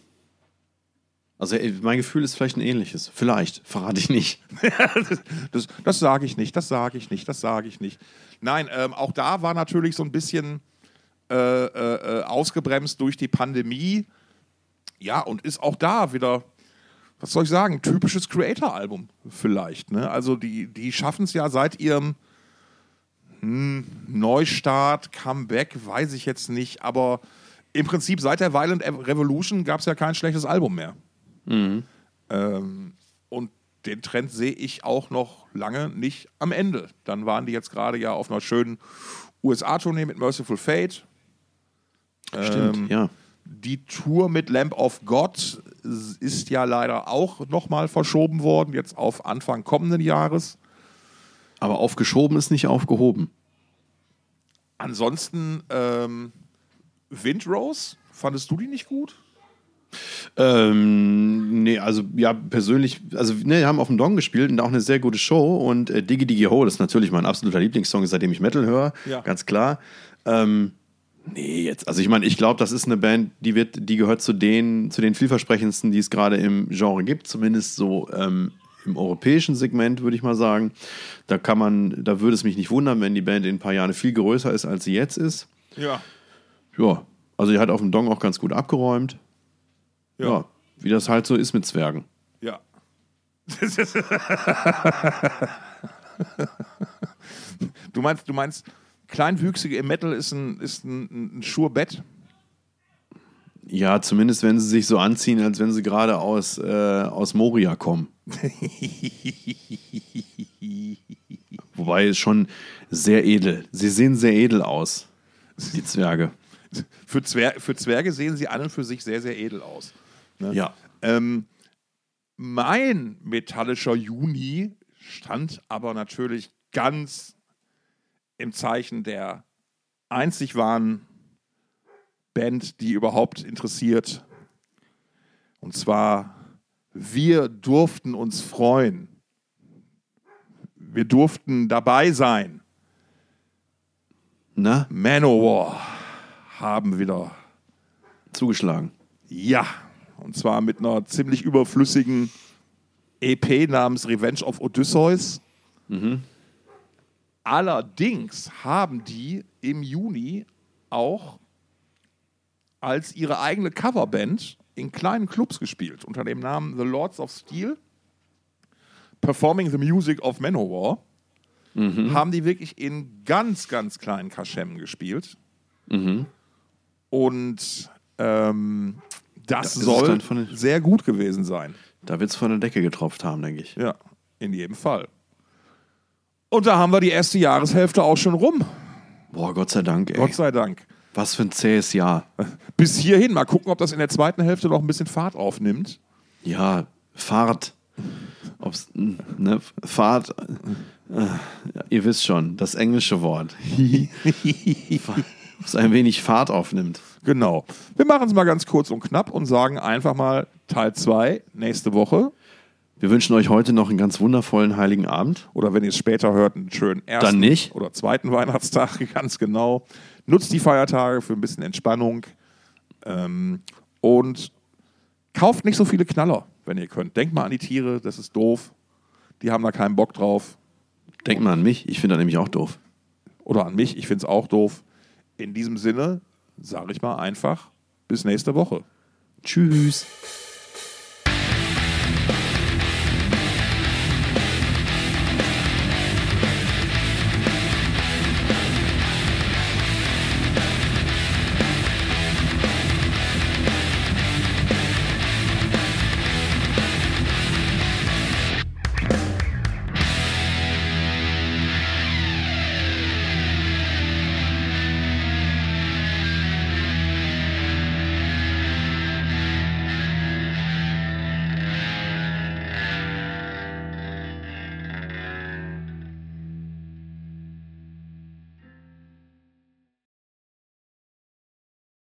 Also äh, mein Gefühl ist vielleicht ein ähnliches. Vielleicht, verrate ich nicht. *laughs* Das, das sage ich nicht, das sage ich nicht, das sage ich nicht. Nein, ähm, auch da war natürlich so ein bisschen äh, äh, äh, ausgebremst durch die Pandemie. Ja, und ist auch da wieder, was soll ich sagen, typisches Creator-Album vielleicht. Ne? Also die, die schaffen es ja seit ihrem hm, Neustart, Comeback, weiß ich jetzt nicht, aber im Prinzip seit der Violent Revolution gab es ja kein schlechtes Album mehr. Ähm, und den Trend sehe ich auch noch lange nicht am Ende. Dann waren die jetzt gerade ja auf einer schönen USA-Tournee mit Merciful Fate. Stimmt, Ähm, ja. Die Tour mit Lamp of God ist ja leider auch nochmal verschoben worden, jetzt auf Anfang kommenden Jahres. Aber aufgeschoben ist nicht aufgehoben. Ansonsten ähm, Windrose, fandest du die nicht gut? Ähm, nee, also ja, persönlich, also ne, wir haben auf dem Dong gespielt und auch eine sehr gute Show und äh, Diggy Diggy Ho, das ist natürlich mein absoluter Lieblingssong, seitdem ich Metal höre, Ja. ganz klar. Ähm, nee, jetzt, also ich meine, ich glaube, das ist eine Band, die wird, die gehört zu den, zu den vielversprechendsten, die es gerade im Genre gibt, zumindest so ähm, im europäischen Segment, würde ich mal sagen. Da kann man, da würde es mich nicht wundern, wenn die Band in ein paar Jahren viel größer ist, als sie jetzt ist. Ja. Ja, also die hat auf dem Dong auch ganz gut abgeräumt. Ja. ja wie das halt so ist mit Zwergen. Ja. *laughs* du meinst, du meinst, Kleinwüchsige im Metal ist ein, ist ein, ein Schurbett? Ja, zumindest wenn sie sich so anziehen, als wenn sie gerade aus, äh, aus Moria kommen. *laughs* Wobei es schon sehr edel. Sie sehen sehr edel aus, die Zwerge. Für, Zwer für Zwerge sehen sie an und für sich sehr, sehr edel aus. Ne? Ja. Ähm, mein metallischer Juni stand aber natürlich ganz im Zeichen der einzig wahren Band, die überhaupt interessiert. Und zwar, wir durften uns freuen. Wir durften dabei sein. Na? Manowar haben wieder zugeschlagen. Ja, und zwar mit einer ziemlich überflüssigen EP namens Revenge of Odysseus. Allerdings haben die im Juni auch als ihre eigene Coverband in kleinen Clubs gespielt, unter dem Namen The Lords of Steel, Performing the Music of Manowar. Haben die wirklich in ganz, ganz kleinen Kaschemmen gespielt. Und ähm, das Da soll sehr gut gewesen sein. Da wird es von der Decke getropft haben, denke ich. Ja, in jedem Fall. Und da haben wir die erste Jahreshälfte auch schon rum. Boah, Gott sei Dank, ey. Gott sei Dank. Was für ein zähes Jahr. Bis hierhin. Mal gucken, ob das in der zweiten Hälfte noch ein bisschen Fahrt aufnimmt. Ja, Fahrt. Ob's, ne, Fahrt. Äh, ihr wisst schon, das englische Wort. *laughs* Es ein wenig Fahrt aufnimmt. Genau. Wir machen es mal ganz kurz und knapp und sagen einfach mal Teil 2 nächste Woche. Wir wünschen euch heute noch einen ganz wundervollen Heiligen Abend. Oder wenn ihr es später hört, einen schönen ersten Dann nicht. oder zweiten *laughs* Weihnachtstag, ganz genau. Nutzt die Feiertage für ein bisschen Entspannung ähm, und kauft nicht so viele Knaller, wenn ihr könnt. Denkt mal an die Tiere, das ist doof. Die haben da keinen Bock drauf. Denkt mal an mich, ich finde das nämlich auch doof. Oder an mich, ich finde es auch doof. In diesem Sinne sage ich mal einfach bis nächste Woche. Tschüss.